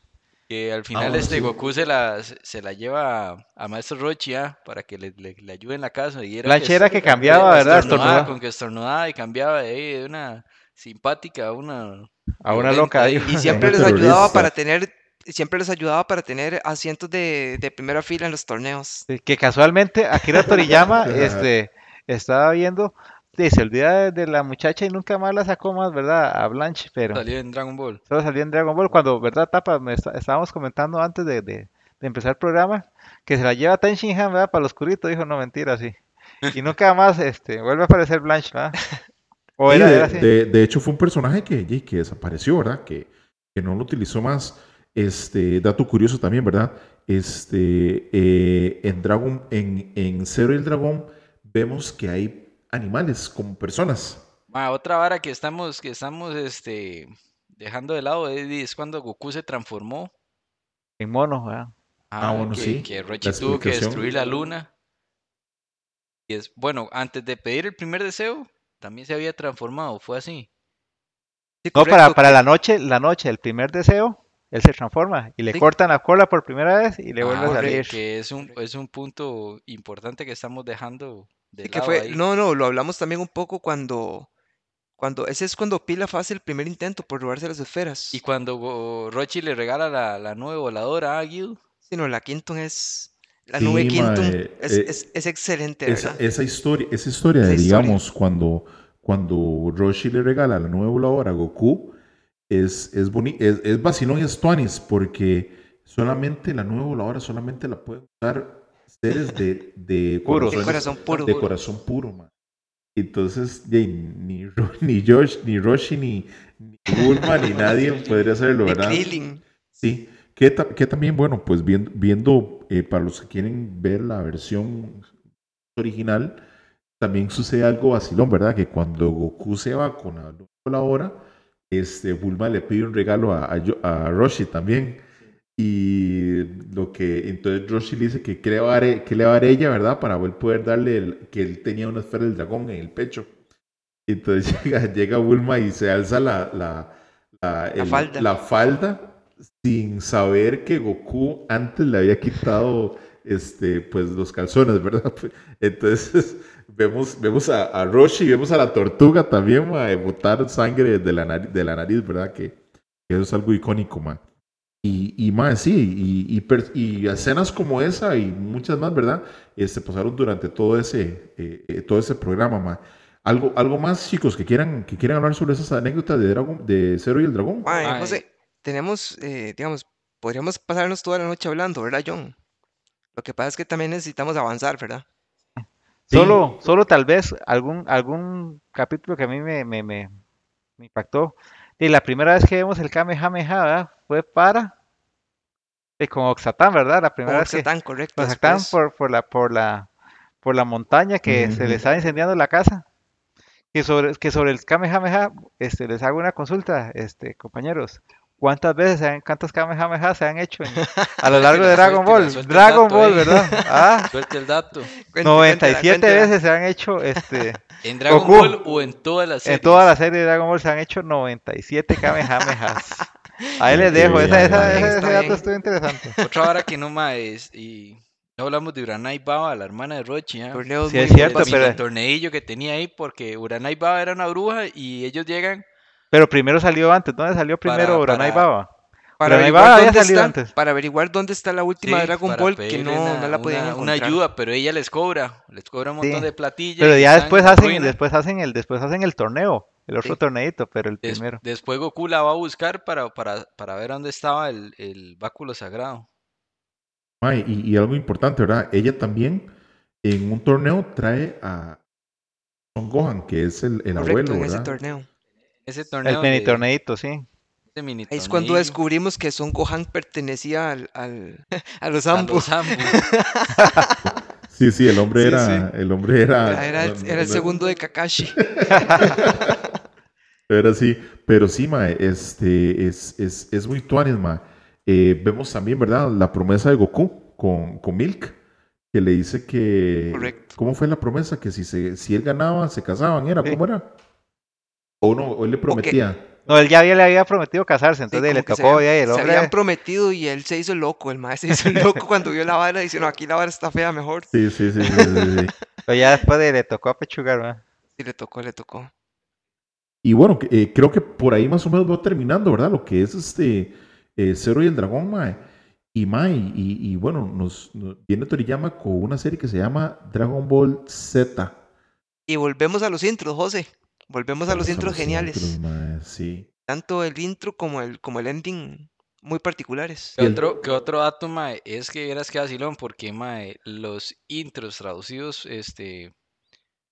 que al final este sí. Goku se la, se- la lleva a, a Maestro Rochi ah, para que le, le- le ayude en la casa. Y era Lanche que era que cambiaba, ¿verdad? estornudaba, Estornudaba. con que estornudaba y cambiaba de ahí de una simpática a una A una loca ahí. Y siempre les ayudaba para tener, siempre les ayudaba para tener asientos de, de primera fila en los torneos. Que casualmente Akira Toriyama este, estaba viendo, se olvida de, la muchacha y nunca más la sacó más, ¿verdad? A Blanche, pero Salió en Dragon Ball. solo salió en Dragon Ball cuando, ¿verdad, Tapa? Me está- estábamos comentando antes de, de- de empezar el programa que se la lleva Ten Shin Han, ¿verdad? Para lo oscurito, dijo, no, mentira, sí. Y nunca más este, vuelve a aparecer Blanche, ¿verdad? O Sí, era, de, era así. de- de hecho, fue un personaje que, que desapareció, ¿verdad? Que, que no lo utilizó más. Este, dato curioso también, ¿verdad? Este, eh, en Dragon, en, en Zero y el Dragón, vemos que hay animales como personas. Ma, otra vara que estamos, que estamos este, dejando de lado es, es cuando Goku se transformó. En mono, ¿verdad? Ah, bueno, que, sí, que Rochi tuvo que destruir la luna. Y es, bueno, antes de pedir el primer deseo, también se había transformado, fue así. Sí, No, para, para que- la noche, la noche, el primer deseo, él se transforma y le Sí. cortan la cola por primera vez y le vuelve Ah, a que- salir. Que es un, es un punto importante que estamos dejando de sí, que lado fue, ahí. no, no, lo hablamos también un poco cuando, cuando, ese es cuando Pilaf hace el primer intento por robarse las esferas. Y cuando Go- Rochi le regala la, la nube voladora a Gil, Sino la Quinton es, la Sí, nube Quinton es, eh, es, es excelente, Esa, ¿verdad? esa historia, esa historia Esa de, historia. digamos, cuando, cuando Roshi le regala la nueva voladora a Goku, es, es, boni- es, es vacilón y es tuanis, porque solamente la nueva voladora solamente la pueden usar seres de, de corazón puro. de corazón puro, man. Entonces, ni, ni Josh, ni Roshi, ni, ni Bulma, ni nadie podría hacerlo, ¿verdad? Sí, que, ta- que también, bueno, pues viendo, viendo eh, para los que quieren ver la versión original, también sucede algo vacilón, ¿verdad? Que cuando Goku se va con la nueva voladora, este, Bulma le pide un regalo a, a, Roshi también. Y lo que entonces Roshi le dice que qué le va a dar, e- le va a dar ella, ¿verdad? Para poder darle el- que él tenía una esfera del dragón en el pecho. Entonces llega, llega Bulma y se alza la, la, la, el- falda. la falda sin saber que Goku antes le había quitado este, pues, los calzones, ¿verdad? Entonces vemos, vemos a, a Roshi y vemos a la tortuga también, ma, botar sangre de la, nariz, de la nariz, ¿verdad? Que, que eso es algo icónico, ma. Y, y más, sí, y, y, per- y escenas como esa y muchas más, ¿verdad? Este, pasaron durante todo ese, eh, eh, todo ese programa, ma. Algo, algo más, chicos, que quieran, que quieran hablar sobre esas anécdotas de, Dragon, de Cero y el Dragón. Mae. José, tenemos, eh, digamos, podríamos pasarnos toda la noche hablando, ¿verdad, John? Lo que pasa es que también necesitamos avanzar, ¿verdad? Sí. Solo, solo tal vez algún, algún capítulo que a mí me, me, me, me impactó. Y la primera vez que vemos el Kamehameha ¿verdad? fue para eh, con Oxatán, ¿verdad? La primera vez que tan correcto. Oxatán por, por la, por la, por la montaña que se le estaba incendiando la casa. Que sobre, que sobre el Kamehameha, este, les hago una consulta, este, compañeros. ¿Cuántas veces, se han, cuántos Kamehameha se han hecho en- a lo largo de Dragon Ball? Dragon el dato Ball. ¿verdad? Ah, Suelte el dato. Cuéntela, 97 cuéntela. veces se han hecho este, ¿En Dragon Goku. Ball o en todas las En series? toda la serie de Dragon Ball se han hecho 97 Kamehamehas. Ahí les dejo, esa, esa- bien, ese, ese dato estuvo interesante. Otra hora que no más es, y no hablamos de Uranai Baba, la hermana de Rochi. Torneos Sí, es cierto, el pero- mini torneillo que tenía ahí porque Uranai Baba era una bruja y ellos llegan Pero primero salió antes, ¿dónde salió primero Para- Uranai para- Baba? Para averiguar, había dónde salido está, antes. para averiguar dónde está la última sí, Dragon Ball que no, una, no la podían una- una encontrar. ayuda, pero ella les cobra, les cobra un montón Sí. de platillas. Pero ya después en hacen, ruina. después hacen el, después hacen el torneo, el otro Sí. torneito, pero el Des- primero. después Goku la va a buscar para, para, para ver dónde estaba el, el báculo sagrado. Mae, y, y algo importante, ¿verdad? Ella también en un torneo trae a Son Gohan, que es el, el Correcto, abuelo, en ese ¿verdad? torneo. Ese torneo El mini de- torneito, sí. ese mini Ahí es cuando descubrimos que Son Gohan pertenecía al, al- a los a ambos. Sí, sí, el hombre Sí, era, el hombre era, Era, era el, era segundo de Kakashi. Era así, pero sí, mae, este, es, es, es muy tuanis, mae. Eh, vemos también, ¿verdad? La promesa de Goku con, con Milk, que le dice que... Correcto. ¿Cómo fue la promesa? Que si, se, si él ganaba, se casaban, ¿era? Sí. ¿Cómo era? O no, o él le prometía. No, él ya había, le había prometido casarse, Sí, entonces le se tocó y el Se habían prometido y él se hizo loco. El maestro se hizo loco cuando vio la vara y dice, no, aquí la vara está fea, mejor. Sí, sí, sí, sí, sí, sí. Pero ya después de, le tocó apechugar, ¿verdad? Y le tocó, le tocó. Y bueno, eh, creo que por ahí más o menos va terminando, ¿verdad? Lo que es este eh, Zero y el Dragón, mae. Y mae, y, y bueno, nos, nos- viene Toriyama con una serie que se llama Dragon Ball Z. Y volvemos a los intros, José. Volvemos a los intros geniales. intros, mae, sí. Tanto el intro como el, como el ending muy particulares. El- otro, que otro dato, mae, es que eras que vacilón, porque mae, los intros traducidos este,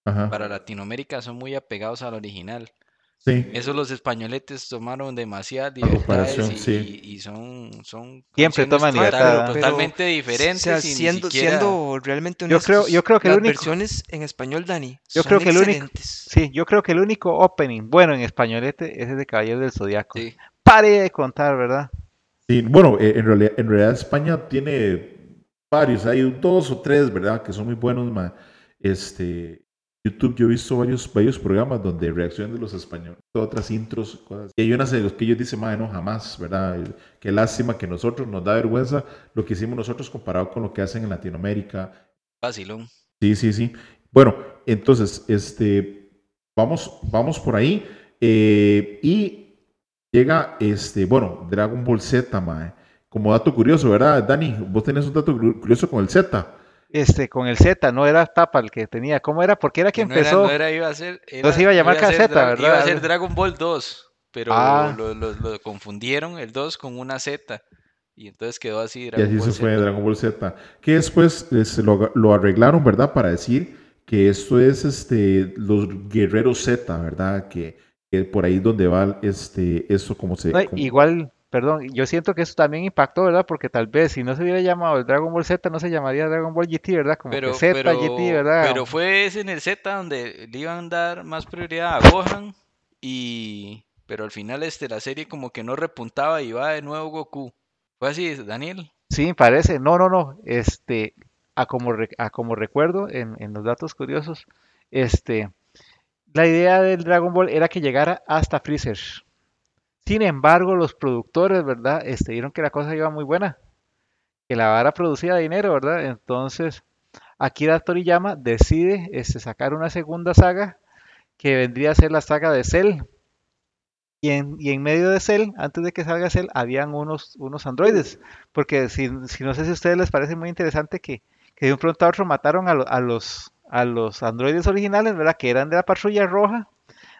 Ajá. para Latinoamérica son muy apegados al original. Sí. Eso los españoletes tomaron demasiadas libertades y, sí. y son, son Siempre toman total- libertad, ¿eh? totalmente O diferentes. sea, siendo, siquiera- siendo realmente Yo creo- yo creo que el las único- versiones en español, Dani, Yo son creo que el único-. Sí, yo creo que el único opening bueno en españolete es el de Caballero del Zodiaco. Sí. Pare de contar, ¿verdad? Sí, bueno, eh, en, realidad, en realidad España tiene varios, hay dos o tres, ¿verdad? Que son muy buenos, ma. Este, YouTube yo he visto varios, varios programas donde reaccionan de los españoles, otras intros, cosas. Y hay unas de los que ellos dicen, ma, no, jamás, ¿verdad? Qué lástima que nosotros nos da vergüenza lo que hicimos nosotros comparado con lo que hacen en Latinoamérica. Vacilón. Sí, sí, sí. Bueno, entonces, este, vamos, vamos por ahí. eh, y llega, este, bueno, Dragon Ball Z, mae. Como dato curioso, ¿verdad, Dani? Vos tenés un dato cu- curioso con el Z. Este, con el Z, no era Tapa el que tenía. ¿Cómo era? Porque era que no era- empezó. no era, iba a ser. No se iba a llamar Dra- ¿verdad? Iba a ser Dragon Ball 2, pero Ah. lo, lo- lo confundieron el 2 con una Z. Y entonces quedó así Y Dragon así Ball se fue Z. Dragon Ball Z. Que después eh, se lo, lo arreglaron, ¿verdad? Para decir que esto es este, los guerreros Z, ¿verdad? Que, que por ahí es donde va este, eso como se... No, como- igual, perdón, yo siento que eso también impactó, ¿verdad? Porque tal vez si no se hubiera llamado el Dragon Ball Z, no se llamaría Dragon Ball GT, ¿verdad? Como Pero, que Z, pero, GT, ¿verdad? pero fue ese en el Z donde le iban a dar más prioridad a Gohan y pero al final este la serie como que no repuntaba y va de nuevo Goku. Fue así, Daniel. Sí, parece. No, no, no. Este, a como, re- a como recuerdo en, en los datos curiosos, este, la idea del Dragon Ball era que llegara hasta Freezer. Sin embargo, los productores, ¿verdad? Este, vieron que la cosa iba muy buena, que la vara producía dinero, ¿verdad? Entonces, Akira Toriyama decide este, sacar una segunda saga que vendría a ser la saga de Cell. Y en, medio de Cell, antes de que salga Cell, habían unos, unos androides. Porque si, no sé si a ustedes les parece muy interesante que, de un pronto a otro mataron a los, a los androides originales, ¿verdad? Que eran de la patrulla roja,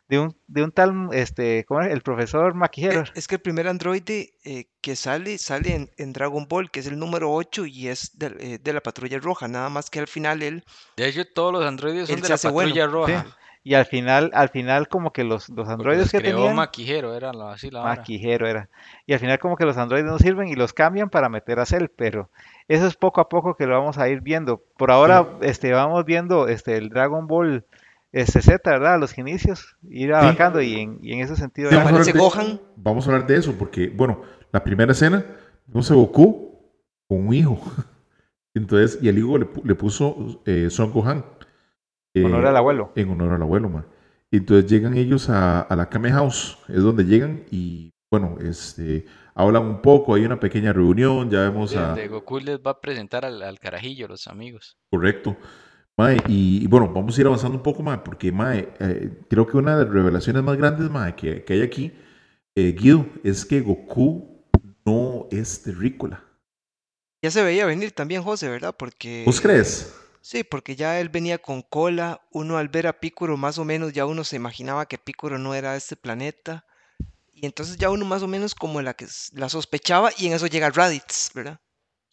de un, de un tal, este, ¿cómo es? El profesor Eh, Maquijero. Es que el primer androide eh, que sale, sale en, en Dragon Ball, que es el número 8 y es del- eh, de, la Patrulla Roja. Nada más que al final él, De hecho, todos los androides son de la bueno. patrulla Sí. roja. Y al final, al final como que los, los androides los que creó tenían, Maquijero, era la- así la. Maquijero era. Y al final como que los androides no sirven y los cambian para meter a Cell, pero eso es poco a poco que lo vamos a ir viendo. Por ahora, este, vamos viendo este, el Dragon Ball este, Z, ¿verdad? Los inicios, ir abarcando y en, y en ese sentido Sí, vamos, a de, Gohan. vamos a hablar de eso, porque, bueno, la primera escena, vemos a Goku con un hijo. Entonces, y el hijo le, pu- le puso eh, Son Gohan. eh, honor al abuelo. En honor al abuelo, man. Y entonces llegan ellos a, a la Kame House, es donde llegan y, bueno, este, hablan un poco, hay una pequeña reunión, ya vemos a... Goku les va a presentar al, al carajillo, los amigos. Correcto. Mae, y, y bueno, vamos a ir avanzando un poco más, porque mae, eh, creo que una de las revelaciones más grandes mae, que, que hay aquí, eh, Guido, es que Goku no es terrícola. Ya se veía venir también José, ¿verdad? Porque... ¿Vos crees? Sí, porque ya él venía con cola. Uno al ver a Piccolo, más o menos, ya uno se imaginaba que Piccolo no era de este planeta. Y entonces ya uno más o menos como la que la sospechaba y en eso llega Raditz, ¿verdad?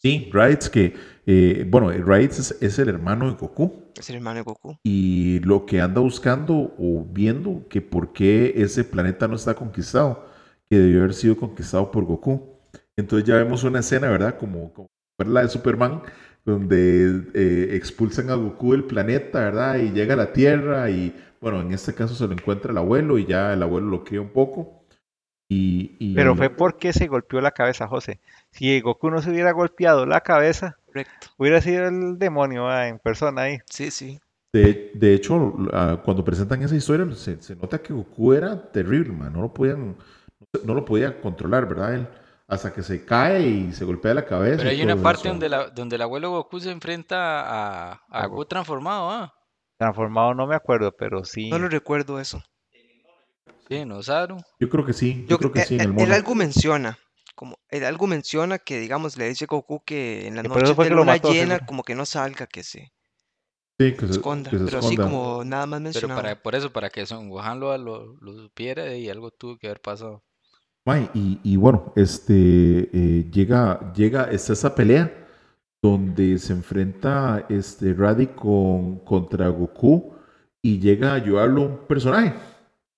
Sí, Raditz, que, eh, bueno, Raditz es, es el hermano de Goku. Es el hermano de Goku. Y lo que anda buscando o viendo que por qué ese planeta no está conquistado, que debió haber sido conquistado por Goku. Entonces ya vemos una escena, ¿verdad? Como, como la de Superman, donde eh, expulsan a Goku del planeta, ¿verdad? Y llega a la Tierra y, bueno, en este caso se lo encuentra el abuelo y ya el abuelo lo cría un poco. Y, y- Pero fue porque se golpeó la cabeza, José. Si Goku no se hubiera golpeado la cabeza, Correcto. hubiera sido el demonio en persona ahí. Sí, sí. De, de hecho, cuando presentan esa historia, se, se nota que Goku era terrible, man. No lo podían, no lo podía controlar, ¿verdad? Él, hasta que se cae y se golpea la cabeza. Pero hay una parte donde, la, donde el abuelo Goku se enfrenta a, Goku transformado, ¿ah? Transformado no me acuerdo, pero sí. No lo recuerdo eso. Sí, en Osaru. Yo creo que sí, yo, Yo, creo que eh, sí en eh, el él algo menciona, como él algo menciona que, digamos, le dice a Goku que en noches fue de luna mató, llena, como que no salga, que se Sí, que se, esconda. que se Pero así como nada más Pero mencionado. para, por eso, para que Son Gohan lo, lo, lo supiera y algo tuvo que haber pasado. Mae, y, y bueno, este eh, llega, llega, está esa pelea donde se enfrenta este Raditz con, contra Goku y llega a ayudarlo un personaje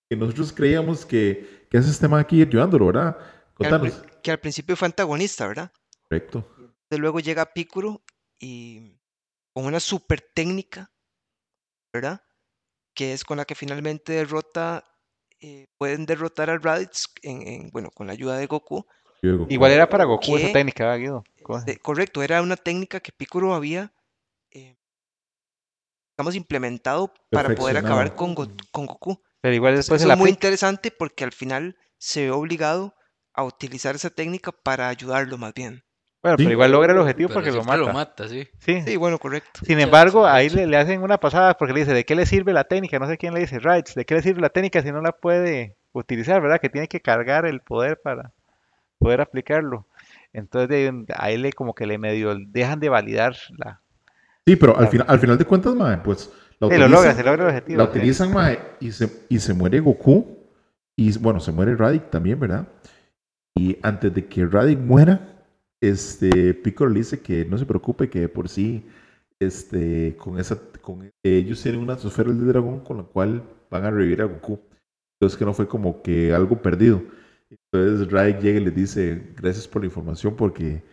que nosotros creíamos que, que es este man aquí ayudándolo, ¿verdad? Que al, que principio fue antagonista, ¿verdad? Correcto. Entonces luego llega Piccolo y con una super técnica, ¿verdad? Que es con la que finalmente derrota, eh, pueden derrotar a Raditz, en, en- bueno, con la ayuda de Goku. Igual era para Goku esa técnica, ¿verdad, Guido? Este, correcto, era una técnica que Piccolo había, eh, digamos, implementado para poder acabar con, Go- con Goku. Pero igual después Eso se la es muy interesante porque al final se ve obligado a utilizar esa técnica para ayudarlo más bien. Bueno, Sí. pero igual logra el objetivo Pero porque lo mata. lo mata, sí. Sí. Sí, bueno, correcto. Sin Sí, embargo, sí, ahí sí. le, le hacen una pasada porque le dice, ¿de qué le sirve la técnica? No sé quién le dice, Rights, ¿de qué le sirve la técnica si no la puede utilizar, verdad? Que tiene que cargar el poder para poder aplicarlo. Entonces de ahí- ahí le como que le medio dejan de validar la... Sí, pero al final, al final de cuentas, mae, pues la Sí, lo logra, utilizan, se logra el objetivo. la sí. utilizan mae, y, se, y se muere Goku. Y bueno, se muere Raditz también, ¿verdad? Y antes de que Raditz muera, este, Piccolo le dice que no se preocupe, que por sí, este, con esa, con, ellos tienen una esfera del dragón con la cual van a revivir a Goku. Entonces que no fue como que algo perdido. Entonces Raditz llega y le dice, gracias por la información, porque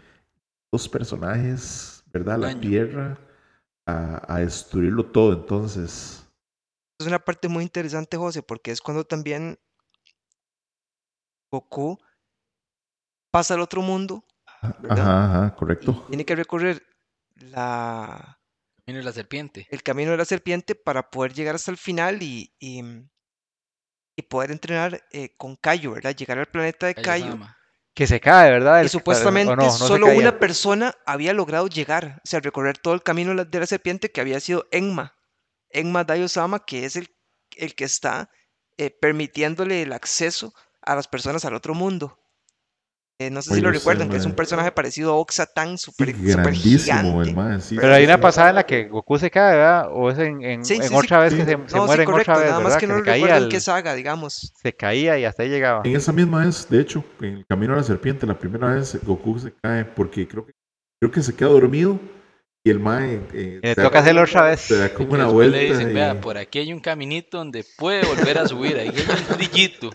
dos personajes, ¿verdad? La Daño. Tierra, a, a destruirlo todo. Entonces, Es una parte muy interesante, José, porque es cuando también Goku pasa al otro mundo, ¿verdad? ajá, ajá, y correcto. tiene que recorrer la, Viene la serpiente. el camino de la serpiente para poder llegar hasta el final y, y, y poder entrenar eh, con Kaio, ¿verdad? Llegar al planeta de. Kaiosama. Que se cae, ¿verdad? Y El- supuestamente no, no solo una persona había logrado llegar, o sea, recorrer todo el camino de la- de serpiente que había sido Enma. Enma Daiosama, que es el, el que está eh, permitiéndole el acceso a las personas al otro mundo. Eh, no sé si Oye, lo ese recuerdan, que es un personaje parecido a Oxatan, Sí, súper grandísimo el gigante. mae, sí. Pero hay sí, una sí. pasada en la que Goku se cae, ¿verdad? O es en, en, Sí, en sí, sí. otra vez Sí. que se, se No, sí, mueren correcto, otra vez, nada más ¿verdad? que no se lo caía, recuerdo en el- qué saga, digamos. se caía y hasta ahí llegaba. En esa misma vez, de hecho, en el camino a la serpiente, la primera vez Goku se cae porque creo que creo que se queda dormido y el mae eh, Y le se toca da- hacerlo otra vez. se da como Que una vuelta le dicen, y- vea, por aquí hay un caminito donde puede volver a subir, ahí hay un trillito.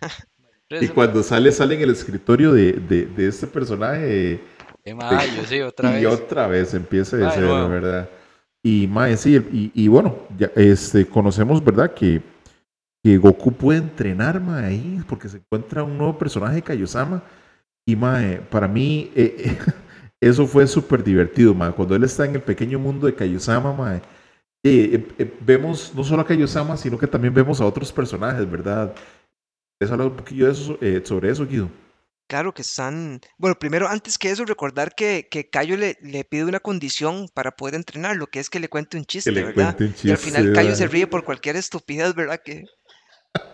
y cuando sale sale en el escritorio de, de, de este personaje Eh, ma, yo sí, otra y vez. otra vez empieza de cero. ¿verdad? Y mae, sí, y, y bueno, ya, este, conocemos, ¿verdad? Que, que Goku puede entrenar, mae, ahí, porque se encuentra un nuevo personaje Kaiosama. Y mae, para mí, eh, eso fue súper divertido, mae. Cuando él está en el pequeño mundo de Kaiosama, mae, eh, eh, vemos no solo a Kaiosama, sino que también vemos a otros personajes, ¿verdad? ¿Quieres hablar un poquillo de eso, eh, sobre eso, Guido? Claro que están. Bueno, primero, antes que eso, recordar que, que Cayo le, le pide una condición para poder entrenar, lo que es que le cuente un chiste, Que le ¿verdad? un Y al chiste, final Cayo se ¿verdad? ríe por cualquier estupidez, ¿verdad? Que,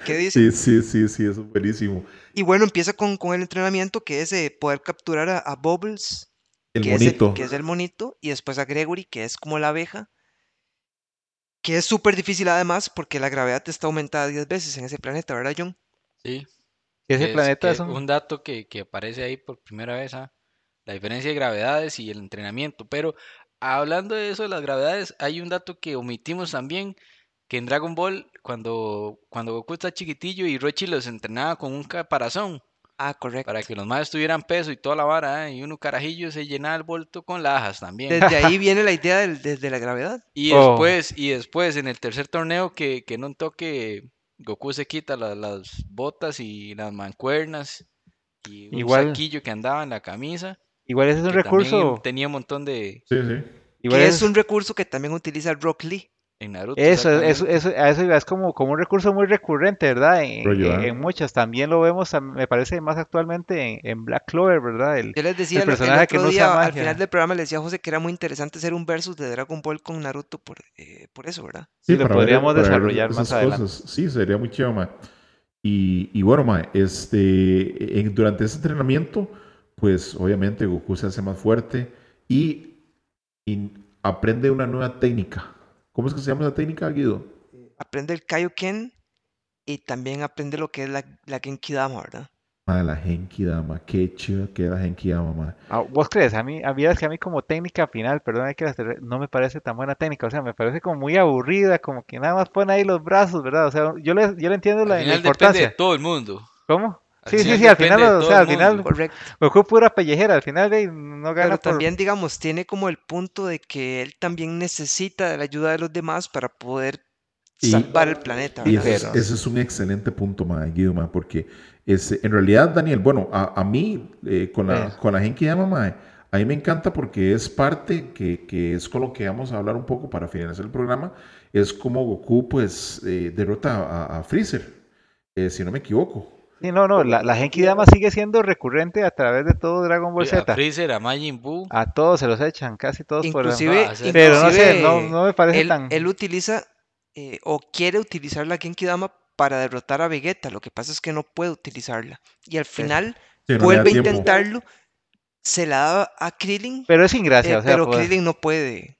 que dice. Sí, sí, sí, sí, eso es buenísimo. Y bueno, empieza con, con el entrenamiento que es eh, poder capturar a, a Bubbles, El que, monito. Es el, que es el monito, y después a Gregory, que es como la abeja, que es súper difícil además porque la gravedad está aumentada 10 veces en ese planeta, ¿verdad, John? Sí, Ese es- planeta es un... un dato que, que aparece ahí por primera vez, ah, la diferencia de gravedades y el entrenamiento. Pero hablando de eso de las gravedades, hay un dato que omitimos también, que en Dragon Ball, cuando, cuando Goku está chiquitillo y Rochi los entrenaba con un caparazón, Ah, correcto. para que los más tuvieran peso y toda la vara, ah, y uno carajillo se llenaba el bolto con lajas también. Desde ahí viene la idea del- desde la gravedad. Y Oh. después, y después en el tercer torneo que, que en un toque Goku se quita la- las botas y las mancuernas y un Igual- saquillo que andaba en la camisa. Igual ese es un que también recurso... tenía un montón de Sí, sí. Igual ese es un recurso que también utiliza Rock Lee. En Naruto. Eso, eso, eso, a eso iba, es como, como un recurso muy recurrente, ¿verdad? En, Rollo, en- ¿ah? en muchas. También lo vemos, me parece, más actualmente en, en Black Clover, ¿verdad? El, Yo les decía el, el personaje que no día, al final del programa, le decía a José que era muy interesante hacer un versus de Dragon Ball con Naruto por, eh, por eso, ¿verdad? Sí, lo podríamos ver desarrollar más adelante. cosas. Sí, sería muy chido, ma. Y, y bueno, ma, este, en- durante ese entrenamiento, pues obviamente Goku se hace más fuerte y, y aprende una nueva técnica. ¿Cómo es que se llama esa técnica, Guido? Aprende el Kaioken y también aprende lo que es la, la Genki Dama, ¿verdad? Ma, la Genki Dama. Qué chido que era Genki Dama, ma. Ah, ¿Vos crees? A mí, a mí es que a mí como técnica final, perdón, que no me parece tan buena técnica, o sea, me parece como muy aburrida, como que nada más pone ahí los brazos, ¿verdad? O sea, yo le, yo le entiendo Al la, la final depende de importancia. todo el mundo. ¿Cómo? Sí, sí, sí, al final, o sea, al final. Correcto. Goku pura pellejera, al final de, no gana Pero por... también, digamos, tiene como el punto de que él también necesita de la ayuda de los demás para poder Y- salvar el planeta, Y ese, es- ese es un excelente punto, ma, Guido, ma, porque es, en realidad, Daniel, bueno, a, a mí, eh, con, la, Eso. con la Genki Dama, ma, a mí me encanta porque es parte que, que es con lo que vamos a hablar un poco para finalizar el programa, es como Goku, pues, eh, derrota a, a Freezer, eh, si no me equivoco. Sí, no, no, la, la Genki Dama sigue siendo recurrente a través de todo Dragon Ball A Z. Freezer, a Majin Buu. A todos se los echan, casi todos por... Inclusive, Ah. Pero no sé, inclusive, no, no me parece él, tan... él utiliza eh, o quiere utilizar la Genki Dama para derrotar a Vegeta. Lo que pasa es que no puede utilizarla. Y al final Sí, no vuelve a intentarlo, se la da a Krillin, Pero es sin gracia, eh, o sea, pero pues, Krillin no puede.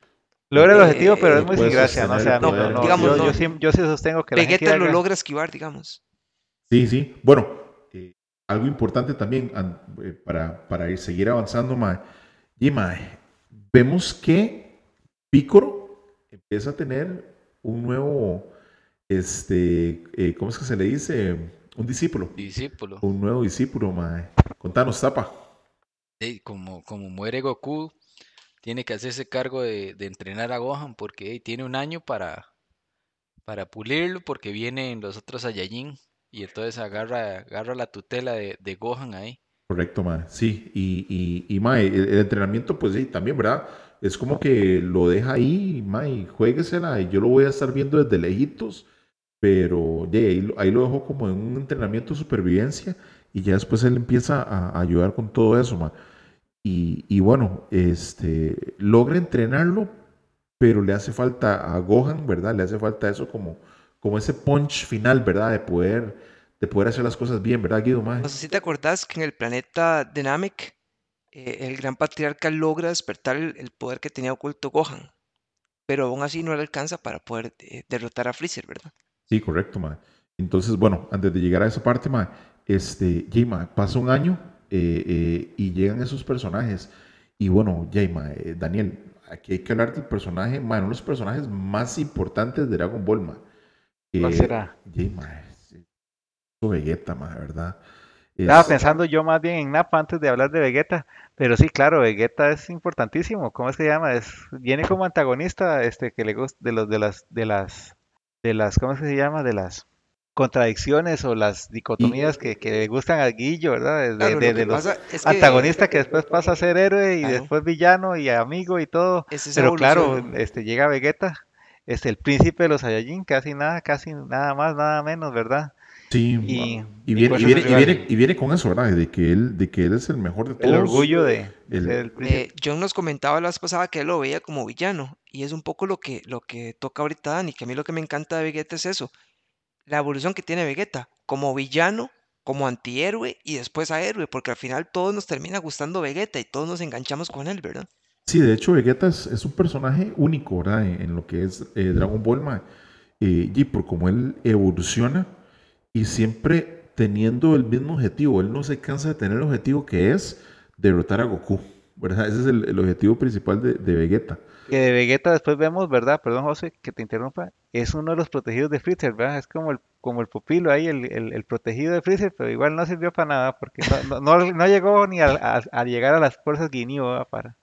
logra el eh, objetivo, pero no es muy sin gracia, ¿no? O sea, el no, poder. no, no, Digamos, yo, no. yo sí, yo sí sostengo que la Genki Vegeta lo logra esquivar, digamos. Sí, sí. Bueno, eh, algo importante también an- eh, para, para ir, seguir avanzando, ma, y ma, vemos que Piccolo empieza a tener un nuevo, este, eh, ¿cómo es que se le dice? Un discípulo. Discípulo. Un nuevo discípulo, ma. Contanos, Zapa. Como, como muere Goku, tiene que hacerse cargo de, de entrenar a Gohan porque tiene un año para, para pulirlo porque vienen los otros Saiyajin y entonces agarra, agarra la tutela de, de Gohan ahí. Correcto, ma. Sí, y, y, y ma, el, entrenamiento, pues sí, también, ¿verdad? Es como que lo deja ahí, ma, y juéguesela, y yo lo voy a estar viendo desde lejitos, pero de ahí, ahí lo dejó como en un entrenamiento de supervivencia y ya después él empieza a, ayudar con todo eso, ma. Y, y bueno, este, logra entrenarlo, pero le hace falta a Gohan, ¿verdad? Le hace falta eso como, como ese punch final, ¿verdad? De poder, de poder hacer las cosas bien, ¿verdad, Guido, ma? No sé si te acordás que en el planeta de Namek, eh, el gran patriarca logra despertar el, el poder que tenía oculto Gohan, pero aún así no le alcanza para poder eh, derrotar a Freezer, ¿verdad? Sí, correcto, ma. Entonces, bueno, antes de llegar a esa parte, ma, este, ya, ma, pasa un año eh, y llegan esos personajes. Y bueno, ya, ma, eh, Daniel, aquí hay que hablar del personaje, ma, uno de los personajes más importantes de Dragon Ball, ma. ¿Cuál Eh, será? ya, ma, es- es Vegeta, ma, ¿verdad? Estaba Es- pensando yo más bien en Nappa antes de hablar de Vegeta, pero sí, claro, Vegeta es importantísimo. ¿Cómo es que se llama? Es, viene como antagonista, este, que le gusta de los de las de las de las ¿cómo es que se llama? De las contradicciones o las dicotomías que, que le gustan a Guillo, ¿verdad? De, Claro, de- lo de que los es que antagonistas que después pasa a ser héroe y Claro. después villano y amigo y todo. es Pero claro, este llega Vegeta, este el príncipe de los Saiyajin, casi nada, casi nada más, nada menos, ¿verdad? sí, y- y viene, pues y, viene, y, rival. viene, y viene con eso, ¿verdad? De que él, de que él es el mejor de todos. El orgullo de, de el- ser el príncipe. Eh, John nos comentaba la vez pasada que él lo veía como villano y es un poco lo que, lo que toca ahorita Dani, que a mí lo que me encanta de Vegeta es eso, la evolución que tiene Vegeta como villano, como antihéroe y después a héroe, porque al final todos nos termina gustando Vegeta y todos nos enganchamos con él, ¿verdad? Sí, de hecho, Vegeta es, es un personaje único, ¿verdad? En, en lo que es eh, Dragon Ball, ma. Eh, y por cómo él evoluciona y siempre teniendo el mismo objetivo. Él no se cansa de tener el objetivo que es derrotar a Goku, ¿verdad? Ese es el, el objetivo principal de, de Vegeta. Que de Vegeta después vemos, ¿verdad? Perdón, José, que te interrumpa. Es uno de los protegidos de Freezer, ¿verdad? Es como el, como el pupilo ahí, el, el- el protegido de Freezer, pero igual no sirvió para nada, porque no, no, no- no llegó ni a, llegar a las fuerzas Guineo. Para...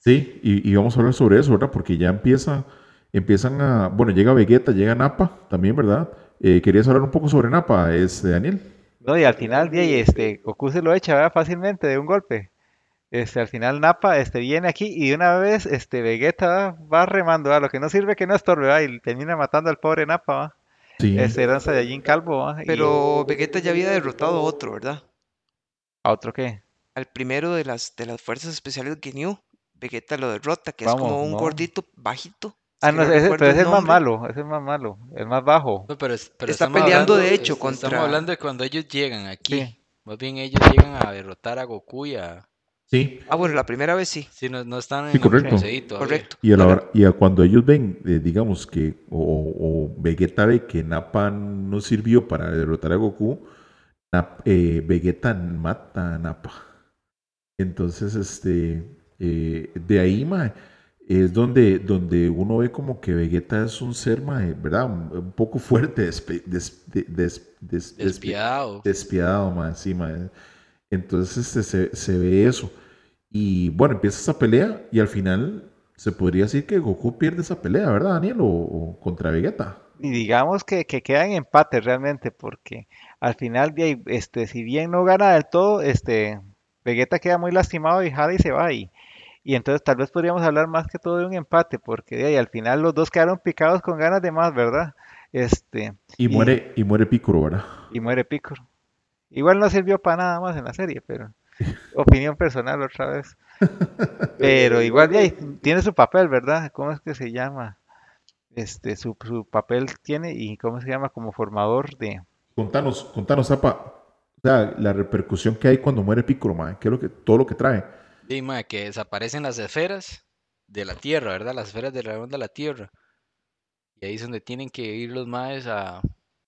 Sí, y, y vamos a hablar sobre eso, ¿verdad? Porque ya empieza, empiezan a, bueno, llega Vegeta, llega Nappa también, ¿verdad? Eh, ¿Querías hablar un poco sobre Nappa, este, Daniel? No, y al final, de ahí, este, Goku se lo echa, ¿verdad? Fácilmente, de un golpe. Este, al final Nappa, este, viene aquí y de una vez, este, Vegeta va remando, ¿verdad? Lo que no sirve que no estorbe, ¿verdad? Y termina matando al pobre Nappa, ¿verdad? Sí. Este era un Saiyajin calvo, ¿verdad? Y- Pero Vegeta ya había derrotado a otro, ¿verdad? ¿A otro qué? Al primero de las, de las fuerzas especiales Ginyu, Vegeta lo derrota, que es como un no. gordito bajito. Ah, no, ese, pero ese es más malo, ese es más malo, el más bajo. No, pero, es- pero Está peleando, hablando- de hecho, es- contra- Estamos hablando de cuando ellos llegan aquí. Sí. Más bien ellos llegan a derrotar a Goku y a... Sí. Ah, bueno, la primera vez sí, Sí, no, no están en Sí, el correcto. Correcto. Y a, la Ahora, hora- y a cuando ellos ven, eh, digamos que, o, o Vegeta ve que Nappa no sirvió para derrotar a Goku, Nap- eh, Vegeta mata a Nappa. Entonces, este, eh, de ahí, es donde, donde uno ve como que Vegeta es un ser, ma, eh, ¿verdad? Un, un poco fuerte, despe- des- de- des- des- despi- Despiadado. despiadado, ma, sí. Entonces este, se, se ve eso. Y bueno, empieza esa pelea y al final se podría decir que Goku pierde esa pelea, ¿verdad, Daniel? O, o contra Vegeta. Y digamos que, que queda en empate realmente, porque al final, de ahí, este, si bien no gana del todo, este, Vegeta queda muy lastimado y Jade se va y, y entonces tal vez podríamos hablar más que todo de un empate, porque de ahí, al final los dos quedaron picados con ganas de más, ¿verdad? Este, Y muere, y muere Piccolo, ¿verdad? y muere Piccolo. Igual no sirvió para nada más en la serie, pero opinión personal otra vez. Pero igual de ahí tiene su papel, ¿verdad? ¿Cómo es que se llama? Este, su, su papel tiene y cómo se llama como formador de... Contanos, contanos, Zapa, o sea, la repercusión que hay cuando muere Piccolo, ma, ¿qué es lo que, todo lo que trae? Sí, ma, que desaparecen las esferas de la Tierra, ¿verdad? Las esferas del dragón de la Tierra. Y ahí es donde tienen que ir los maes a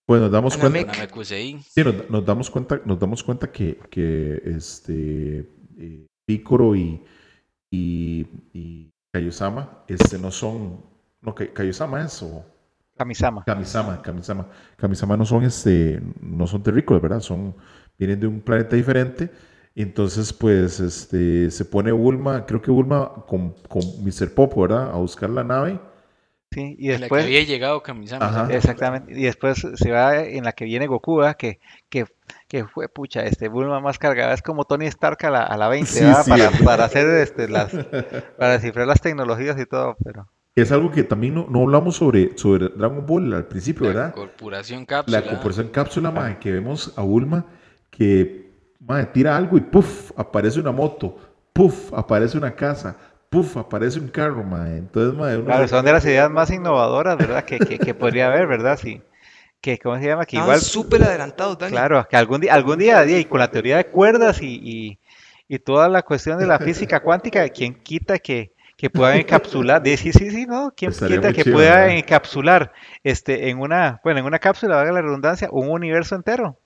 Pues nos damos A cuenta, Namek. Namekusei. sí, nos, nos damos cuenta, nos damos cuenta que, que este eh, Piccolo y, y, y Kaiosama, este no son, no, Kaiosama es o Kamisama. Kamisama, Kamisama. Kamisama no son este, no son terrícolas, ¿verdad? Son, vienen de un planeta diferente. Entonces, pues, este, se pone Bulma, creo que Bulma con, con Mr. Popo, ¿verdad? A buscar la nave. Sí, y En la que después... había llegado Kamisama. Exactamente, y después se va en la que viene Goku, ¿verdad? Que, que, que fue, pucha, este Bulma más cargada, es como Tony Stark a la, a la 20, Sí. Para, para hacer este, las, para descifrar las tecnologías y todo, pero Es algo que también no, no hablamos sobre, sobre Dragon Ball al principio, La ¿verdad? corporación cápsula. La corporación cápsula, mae, que vemos a Bulma que mae, tira algo y puff, aparece una moto, puff, aparece una casa, puff, aparece un carro, mae. Entonces, uno Claro, son de las ideas más innovadoras, ¿verdad? Que, que, que podría haber, ¿verdad? Sí. Que, ¿cómo se llama? Que Estaban igual, súper adelantados, Dani. claro, que algún día, algún día, y con la teoría de cuerdas y, y, y toda la cuestión de la física cuántica, ¿quién quita que, que puedan encapsular? De, sí, sí, sí, ¿no? ¿Quién Estaría quita que chido, pueda ¿verdad? encapsular este, en una, bueno, en una cápsula, valga la redundancia, un universo entero?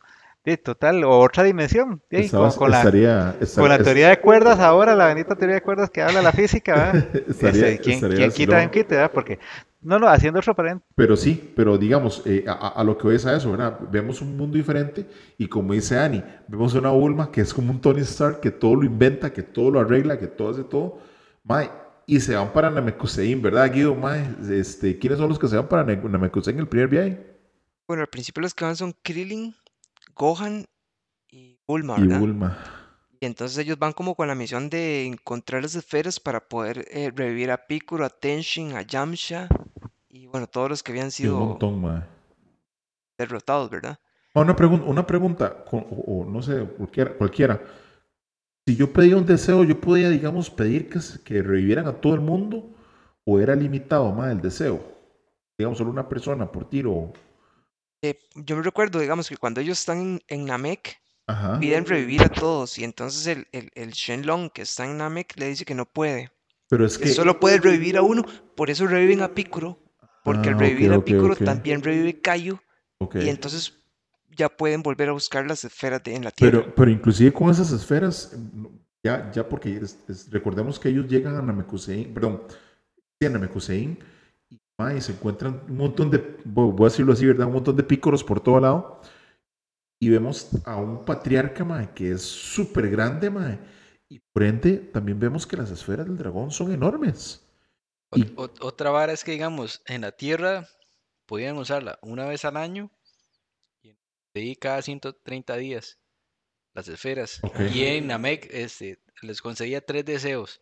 De total, o otra dimensión, estaba- con, con la, estaría, con estaría- la teoría de cuerdas ahora, la bendita teoría de cuerdas que habla la física, ¿verdad? Estaría- Este, ¿quién, estaría quién quita, quién quita, ¿verdad? Porque, no, no, haciendo otro paréntesis, Pero sí, pero digamos, eh, a, a- lo que ves a eso, ¿verdad? Vemos un mundo diferente y como dice Annie, vemos una Bulma que es como un Tony Stark que todo lo inventa, que todo lo arregla, que todo hace todo. Mae, y se van para Namekusein, ¿verdad, Guido? Mae, este, ¿quiénes son los que se van para Ne- Namekusein el primer viaje? Bueno, al principio los que van son Krillin, Gohan y Bulma, Y ¿verdad? Bulma. Y entonces ellos van como con la misión de encontrar las esferas para poder eh, revivir a Piccolo, a Tenshin, a Yamcha y bueno, todos los que habían Sí, un sido montón, derrotados, ¿verdad? Una, pregun- una pregunta, o, o no sé, cualquiera, cualquiera. Si yo pedía un deseo, yo podía, digamos, pedir que, que revivieran a todo el mundo o era limitado más el deseo. Digamos, solo una persona por tiro. Eh, yo me recuerdo, digamos, que cuando ellos están en, en Namek, Ajá. piden revivir a todos y entonces el, el, el Shenlong que está en Namek le dice que no puede, Pero es que que. solo puede revivir a uno, por eso reviven a Piccolo, porque Ah, al revivir a Piccolo ok. también revive ok. y entonces ya pueden volver a buscar las esferas de, en la Tierra. Pero, pero inclusive con esas esferas, ya, ya porque es- es- recordemos que ellos llegan a Namekusein, perdón, sí, a Namekusein, y, se encuentran un montón de, voy a decirlo así, ¿verdad? Un montón de pícoros por todo lado. Y vemos a un patriarca, que es súper grande, ma, y por ende también vemos que las esferas del dragón son enormes. Ot- Y- ot- otra vara es que, digamos, en la Tierra podían usarla una vez al año y cada 130 días, las esferas. Ok. Y en Namek este, les concedía tres deseos.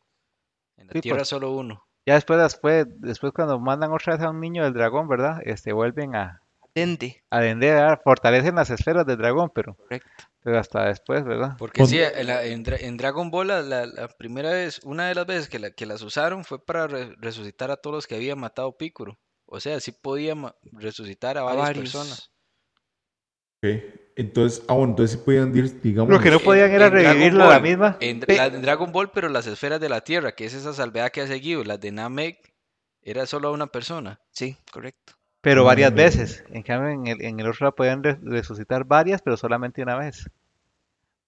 En la Sí, Tierra pues. solo uno. Ya después, después, después cuando mandan otra vez a un niño del dragón, ¿verdad? Este, vuelven a, Dende, a vender, ¿verdad? fortalecen las esferas del dragón, pero, correcto. pero hasta después, ¿verdad? Porque sí, en, la- en Dra- en Dragon Ball la, la- la primera vez, una de las veces que, la- que las usaron fue para re- resucitar a todos los que había matado Piccolo. O sea, sí podía resucitar a A varias varios. personas. Ok. Entonces, ah, bueno, entonces sí podían ir, digamos. Lo que no en- podían era en revivirla a la misma. En, la de Dragon Ball, pero las esferas de la Tierra, que es esa salvedad que ha seguido. Las de Namek era solo a una persona. Sí, correcto. Pero varias Mm. veces. En cambio, en el, en el otro lado podían re- resucitar varias, pero solamente una vez.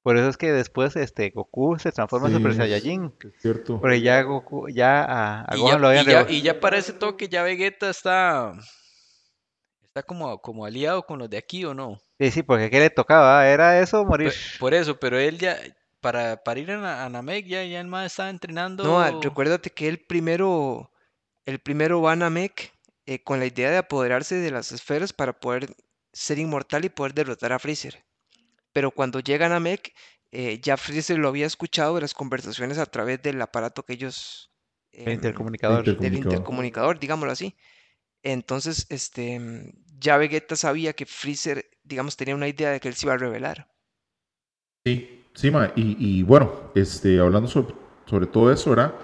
Por eso es que después este, Goku se transforma en Super Saiyajin. es cierto. Pero ya Goku, ya a, a Y Gohan ya, lo habían y ya- y ya para ese toque ya Vegeta está, está como, como aliado con los de aquí, ¿o no? Sí, sí, porque ¿qué le tocaba? Era eso, morir. Por eso, pero él ya, para, para ir a, a Namek, ya, ya el más estaba entrenando. No, ah, recuérdate que el primero, el primero va a Namek eh, con la idea de apoderarse de las esferas para poder ser inmortal y poder derrotar a Freezer. Pero cuando llega a Namek, eh, ya Freezer lo había escuchado de las conversaciones a través del aparato que ellos... El em, intercomunicador. Inter- del Comunicador. intercomunicador, digámoslo así. Entonces, este, mm, ya Vegeta sabía que Freezer, digamos, tenía una idea de que él se iba a revelar. Sí, sí, ma, y, y bueno, este, hablando sobre, sobre todo eso, ¿verdad?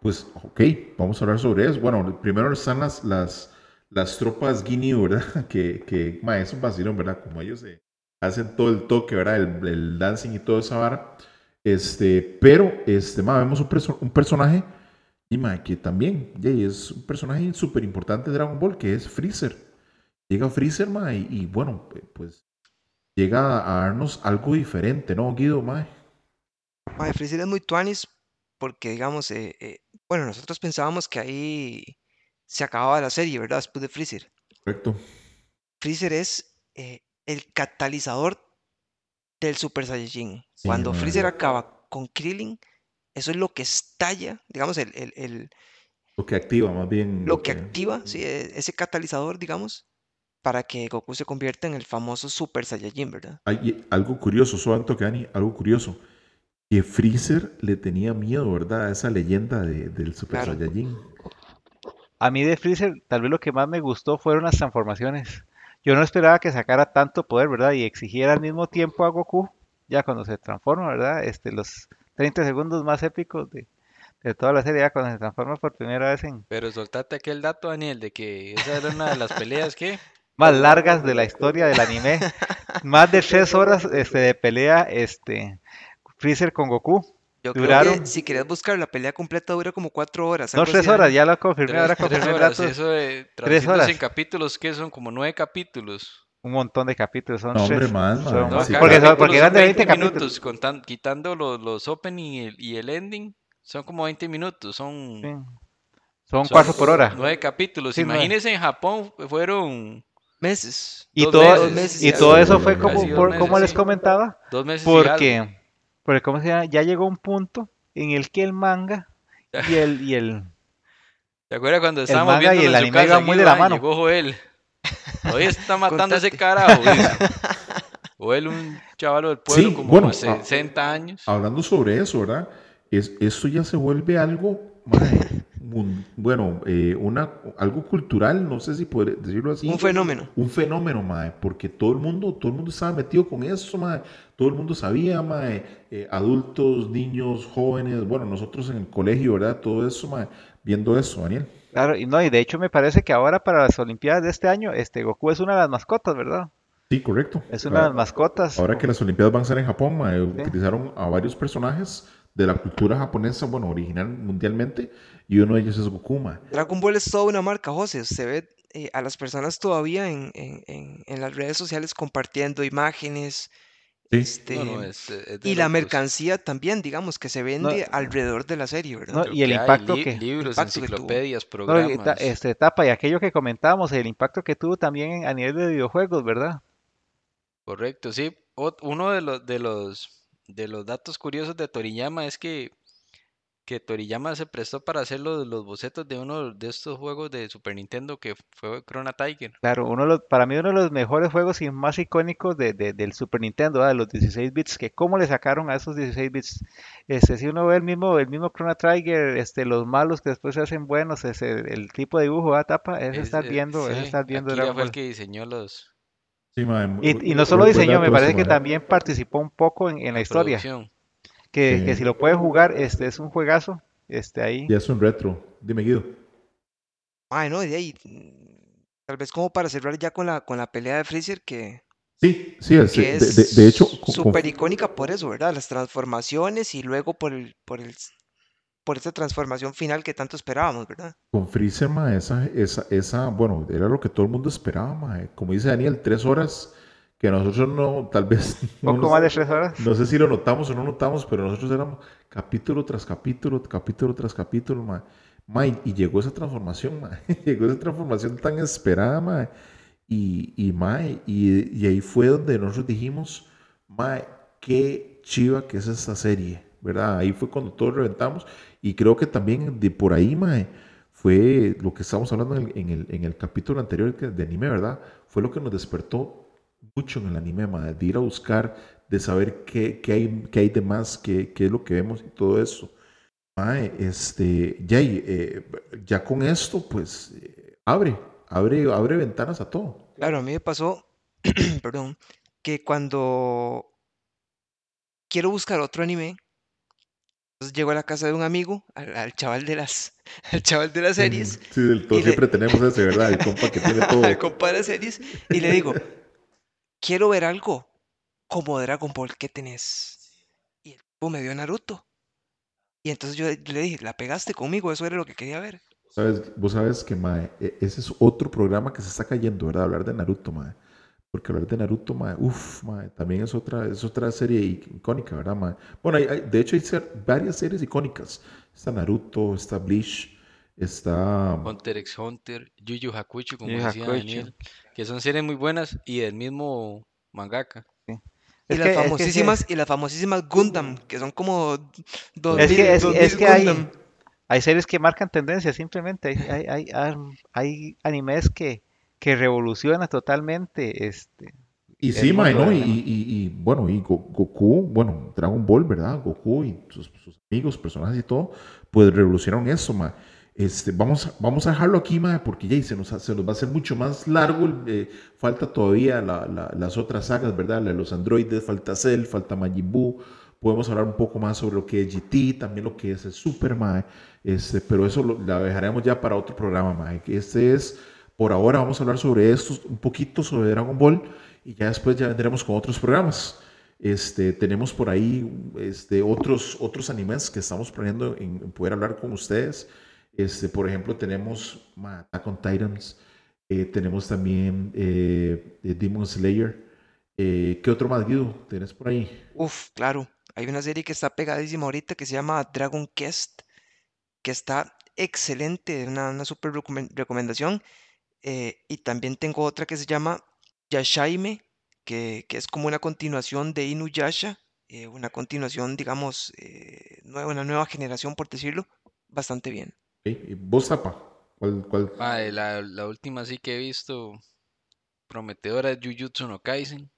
Pues, ok, vamos a hablar sobre eso. Bueno, primero están las, las, las tropas Guinea, ¿verdad? Que, que ma, es un vacilón, ¿verdad? Como ellos se hacen todo el toque, ¿verdad? El, el dancing y toda esa vara. Este, pero, este, ma, vemos un, perso- un personaje, y ma, que también, es un personaje súper importante de Dragon Ball, que es Freezer. Llega Freezer, ma, y, y bueno, pues llega a darnos algo diferente, ¿no, Guido, ma? Mae, Freezer es muy tuanis porque, digamos, eh, eh, bueno, nosotros pensábamos que ahí se acababa la serie, ¿verdad? Después de Freezer. Correcto. Freezer es eh, el catalizador del Super Saiyajin. Sí, Cuando mae. Freezer acaba con Krillin, eso es lo que estalla, digamos, el, el- el- Lo que activa, más bien. lo que activa, sí, e- ese catalizador, digamos, para que Goku se convierta en el famoso Super Saiyajin, ¿verdad? Hay algo curioso, Soanto Kani, algo curioso. Que Freezer le tenía miedo, ¿verdad? A esa leyenda de- del Super Claro. Saiyajin. a mí de Freezer, tal vez lo que más me gustó fueron las transformaciones. Yo no esperaba que sacara tanto poder, ¿verdad? Y exigiera al mismo tiempo a Goku, ya cuando se transforma, ¿verdad? Este, los 30 segundos más épicos de, de toda la serie, ya cuando se transforma por primera vez en Pero soltate aquel dato, Daniel, de que esa era una de las peleas que... más largas de la historia del anime. más de tres horas este, de pelea, este, Freezer con Goku. Yo creo Duraron- que si querés buscar la pelea completa dura como cuatro horas. No tres horas, ya lo confirmé, ahora confirmé el dato. eso de traduciéndose horas. en capítulos, que son como nueve capítulos. Un montón de capítulos, son No, hombre, tres. más, son man, más. sí. cada porque, son- porque eran de 20 capítulos. minutos, contan- quitando los, los opening y el, y el ending, son como 20 minutos, son, Sí. Son son cuatro por hora. nueve capítulos. Sí, nueve. Imagínense en Japón fueron Meses. Y dos todo, meses, meses, y todo eso fue como, por- meses, como les comentaba, dos meses y porque, porque ¿cómo se llama? ya llegó un punto en el que el manga y el, y el, ¿Te acuerdas cuando estábamos manga y viendo el en su anime iban muy de la mano. Llegó Joel. Hoy está matando a ese carajo. dice. Joel, un chavalo del pueblo, Sí, como bueno, de 60 años. Hablando sobre eso, ¿verdad? Es, esto ya se vuelve algo, mun- bueno, eh, una, algo cultural, no sé si poder decirlo así. Un fenómeno. Un fenómeno, mae, porque todo el mundo, todo el mundo estaba metido con eso, mae. Todo el mundo sabía, mae, eh, adultos, niños, jóvenes, bueno, nosotros en el colegio, ¿verdad? Todo eso, mae, viendo eso, Daniel. Claro, y no, y de hecho me parece que ahora para las Olimpiadas de este año, este Goku es una de las mascotas, ¿verdad? Sí, correcto. Es una de las Ah, mascotas. Ahora que las Olimpiadas van a ser en Japón, mae, utilizaron a varios personajes de la cultura japonesa, bueno, original mundialmente, y uno de ellos es Goku, mae. Dragon Ball es toda una marca, José. Se ve eh, a las personas todavía en, en- en- en las redes sociales compartiendo imágenes. Sí. este, No, no, es- es de y la locos. mercancía también, digamos, que se vende alrededor de la serie, ¿verdad? Y el que impacto li- que- libros, impacto que tuvo. enciclopedias, No, y programas. ta- este, etapa y aquello que comentábamos, el impacto que tuvo también en- a nivel de videojuegos, ¿verdad? Correcto, sí. Ot- Uno de los, de los de los datos curiosos de Toriyama es que, que Toriyama se prestó para hacer los, los bocetos de uno de estos juegos de Super Nintendo que fue Chrono Tiger. Claro, uno de los, para mí uno de los mejores juegos y más icónicos de, de- del Super Nintendo, ¿verdad? de los 16 bits, que cómo le sacaron a esos 16 bits. Este, si uno ve el mismo, el mismo Chrono Trigger, este, los malos que después se hacen buenos, ese, el tipo de dibujo, ¿verdad? Tapa, es, Es- estar eh, viendo, es sí, estar viendo Akira Dragon fue el que diseñó los Sí, Y, y no solo diseñó, me parece que también participó un poco en, en la la historia. producción. Que, Sí. que si lo puede jugar, este es un juegazo. Este ahí. Ya es un retro. Dime, Guido. Ay, no, de ahí. mm, Tal vez como para cerrar ya con la, con la pelea de Freezer, que, Sí, sí, es, que de, es de- de hecho, súper icónica por eso, ¿verdad? Las transformaciones y luego por el, por el, por esa transformación final que tanto esperábamos, ¿verdad? Con Freezer, ma, esa, esa, esa, bueno, era lo que todo el mundo esperaba, ma. Como dice Daniel, tres horas que nosotros no, tal vez, no, Poco nos- más de tres horas. no sé si lo notamos o no notamos, pero nosotros éramos capítulo tras capítulo, capítulo tras capítulo, ma. Ma, y, y llegó esa transformación, ma. Llegó esa transformación tan esperada, ma. Y, y, ma, y, y ahí fue donde nosotros dijimos, ma, qué chiva que es esta serie, ¿verdad? Ahí fue cuando todos reventamos. Y creo que también de por ahí, ma, fue lo que estábamos hablando en el, en el, en el capítulo anterior de anime, ¿verdad? Fue lo que nos despertó mucho en el anime, ma, de ir a buscar, de saber qué, qué hay, qué hay de más, qué, qué es lo que vemos y todo eso. Mae, este, ya, eh, ya con esto, pues, eh, abre, abre, abre ventanas a todo. Claro, a mí me pasó, perdón, que cuando quiero buscar otro anime, entonces llego a la casa de un amigo, al, al chaval de las, al chaval de las series, Sí, del todo le- siempre tenemos ese, ¿verdad? El compa que tiene todo. al compa de las series, y le digo, quiero ver algo como Dragon Ball, ¿qué tenés? Y el tipo me dio Naruto. Y entonces yo, le dije, la pegaste conmigo, eso era lo que quería ver. ¿Sabes? Vos sabes que, e- ese es otro programa que se está cayendo, ¿verdad? Hablar de Naruto, mae. Porque hablar de Naruto, mae, uff, mae, también es otra, es otra serie ic- icónica, ¿verdad, mae? Bueno, hay- de hecho hay varias series icónicas. Está Naruto, está Bleach, está... Hunter x Hunter, Yu Yu Hakucho, como Yu decía. Daniel, que son series muy buenas y del mismo mangaka. Y Es las que- es que sí. famosísimas, y las famosísimas Gundam, que son como dos Es que, es, es que hay, Gundam. hay series que marcan tendencia, simplemente. Hay, hay, hay, animes que, que revolucionan totalmente. Este, Y sí, mae, ¿no? Y, y- y, bueno, y Go- Goku, bueno, Dragon Ball, ¿verdad? Goku y sus, sus amigos, personajes y todo, pues revolucionaron eso, mae. Este, vamos, vamos a dejarlo aquí, mae, porque ya se nos, se nos va a hacer mucho más largo. eh, falta todavía la- la- las otras sagas, ¿verdad? De los androides, falta Cell, falta Majin Buu. Podemos hablar un poco más sobre lo que es GT, también lo que es el Super, mae. Este, pero eso lo, dejaremos ya para otro programa, mae. que Este es, por ahora vamos a hablar sobre esto, un poquito sobre Dragon Ball, y ya después ya vendremos con otros programas. Este, tenemos por ahí este, otros, otros animes que estamos planeando en, en poder hablar con ustedes. Este, por ejemplo, tenemos Attack on Titans, eh, tenemos también eh, Demon Slayer. Eh, ¿Qué otro más, Guido? ¿Tenés por ahí? Uf, claro. Hay una serie que está pegadísima ahorita que se llama Dragon Quest, que está excelente, una, una recomen- recomendación. Y también tengo otra que se llama Yashaime, que, que es como una continuación de Inuyasha, una continuación, digamos, nueva, una nueva generación, por decirlo, bastante bien. Ok, ¿y ¿Vos, Zapa? ¿Cuál, cuál? La, la última sí que he visto prometedora es Jujutsu no Kaisen.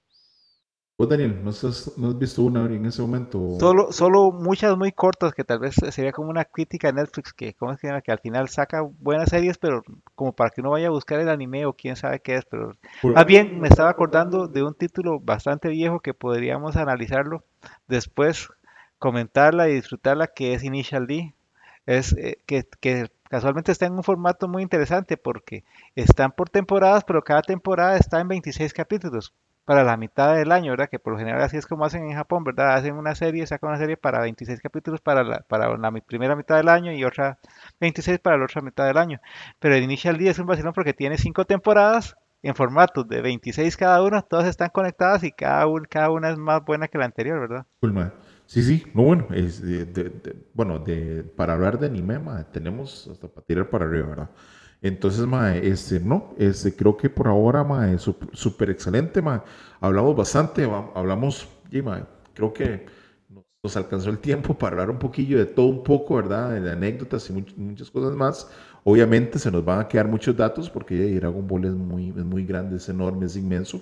¿Vos, Daniel? ¿No, has visto una en ese momento? Solo, solo muchas muy cortas que tal vez sería como una crítica a Netflix que, ¿cómo es que se llama? Que al final saca buenas series, pero como para que uno vaya a buscar el anime o quién sabe qué es, pero Por- más bien me estaba acordando de un título bastante viejo que podríamos analizarlo después, comentarla y disfrutarla, que es Initial D. Es eh, que, que casualmente está en un formato muy interesante porque están por temporadas, pero cada temporada está en 26 capítulos para la mitad del año, ¿verdad? Que por lo general así es como hacen en Japón, ¿verdad? Hacen una serie, sacan una serie para 26 capítulos para la, para la primera mitad del año y otra 26 para la otra mitad del año. Pero el Initial D es un vacilón porque tiene cinco temporadas en formatos de 26 cada una, todas están conectadas y cada, un- cada una es más buena que la anterior, ¿verdad? Cool. Sí, sí, no, bueno, es de- de- de- bueno, de, para hablar de anime, mae, tenemos hasta para tirar para arriba, ¿verdad? Entonces, mae, este, no, este, creo que por ahora, mae, sup- súper excelente, mae. Hablamos bastante, va- hablamos, y, mae, creo que nos, nos alcanzó el tiempo para hablar un poquillo de todo un poco, ¿verdad? De anécdotas y much- muchas cosas más. Obviamente se nos van a quedar muchos datos porque ya, Dragon Ball es muy, es muy grande, es enorme, es inmenso.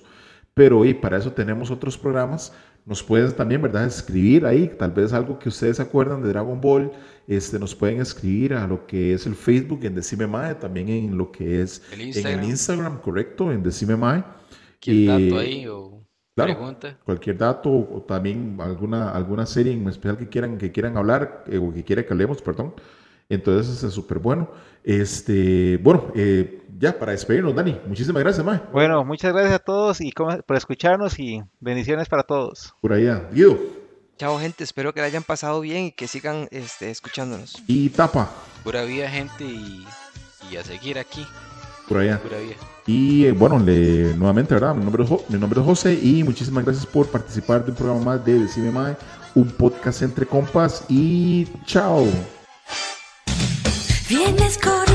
Pero y para eso tenemos otros programas. Nos pueden también, ¿verdad? Escribir ahí, tal vez algo que ustedes se acuerdan de Dragon Ball. Este, nos pueden escribir a lo que es el Facebook en Decime Mae, también en lo que es El en Instagram. el Instagram, correcto, en Decime Mae. Cualquier Y- dato ahí o Claro. pregunta. Cualquier dato o también alguna, alguna serie en especial que quieran, que quieran hablar eh, o que quieran que hablemos, perdón. Entonces, eso es súper bueno. Este, bueno, eh, ya para despedirnos, Dani, muchísimas gracias, Mae. Bueno, muchas gracias a todos y por escucharnos y bendiciones para todos. Por allá, Guido Chao, gente. Espero que la hayan pasado bien y que sigan este, escuchándonos. y Tapa, Pura vida, gente, y, y a seguir aquí. por allá. Pura vida. Y eh, bueno, le, nuevamente, ¿verdad? Mi nombre, es Jo- mi nombre es José y muchísimas gracias por participar de un programa más de Decime Mae, un podcast entre compas y chao. Vienes corriendo.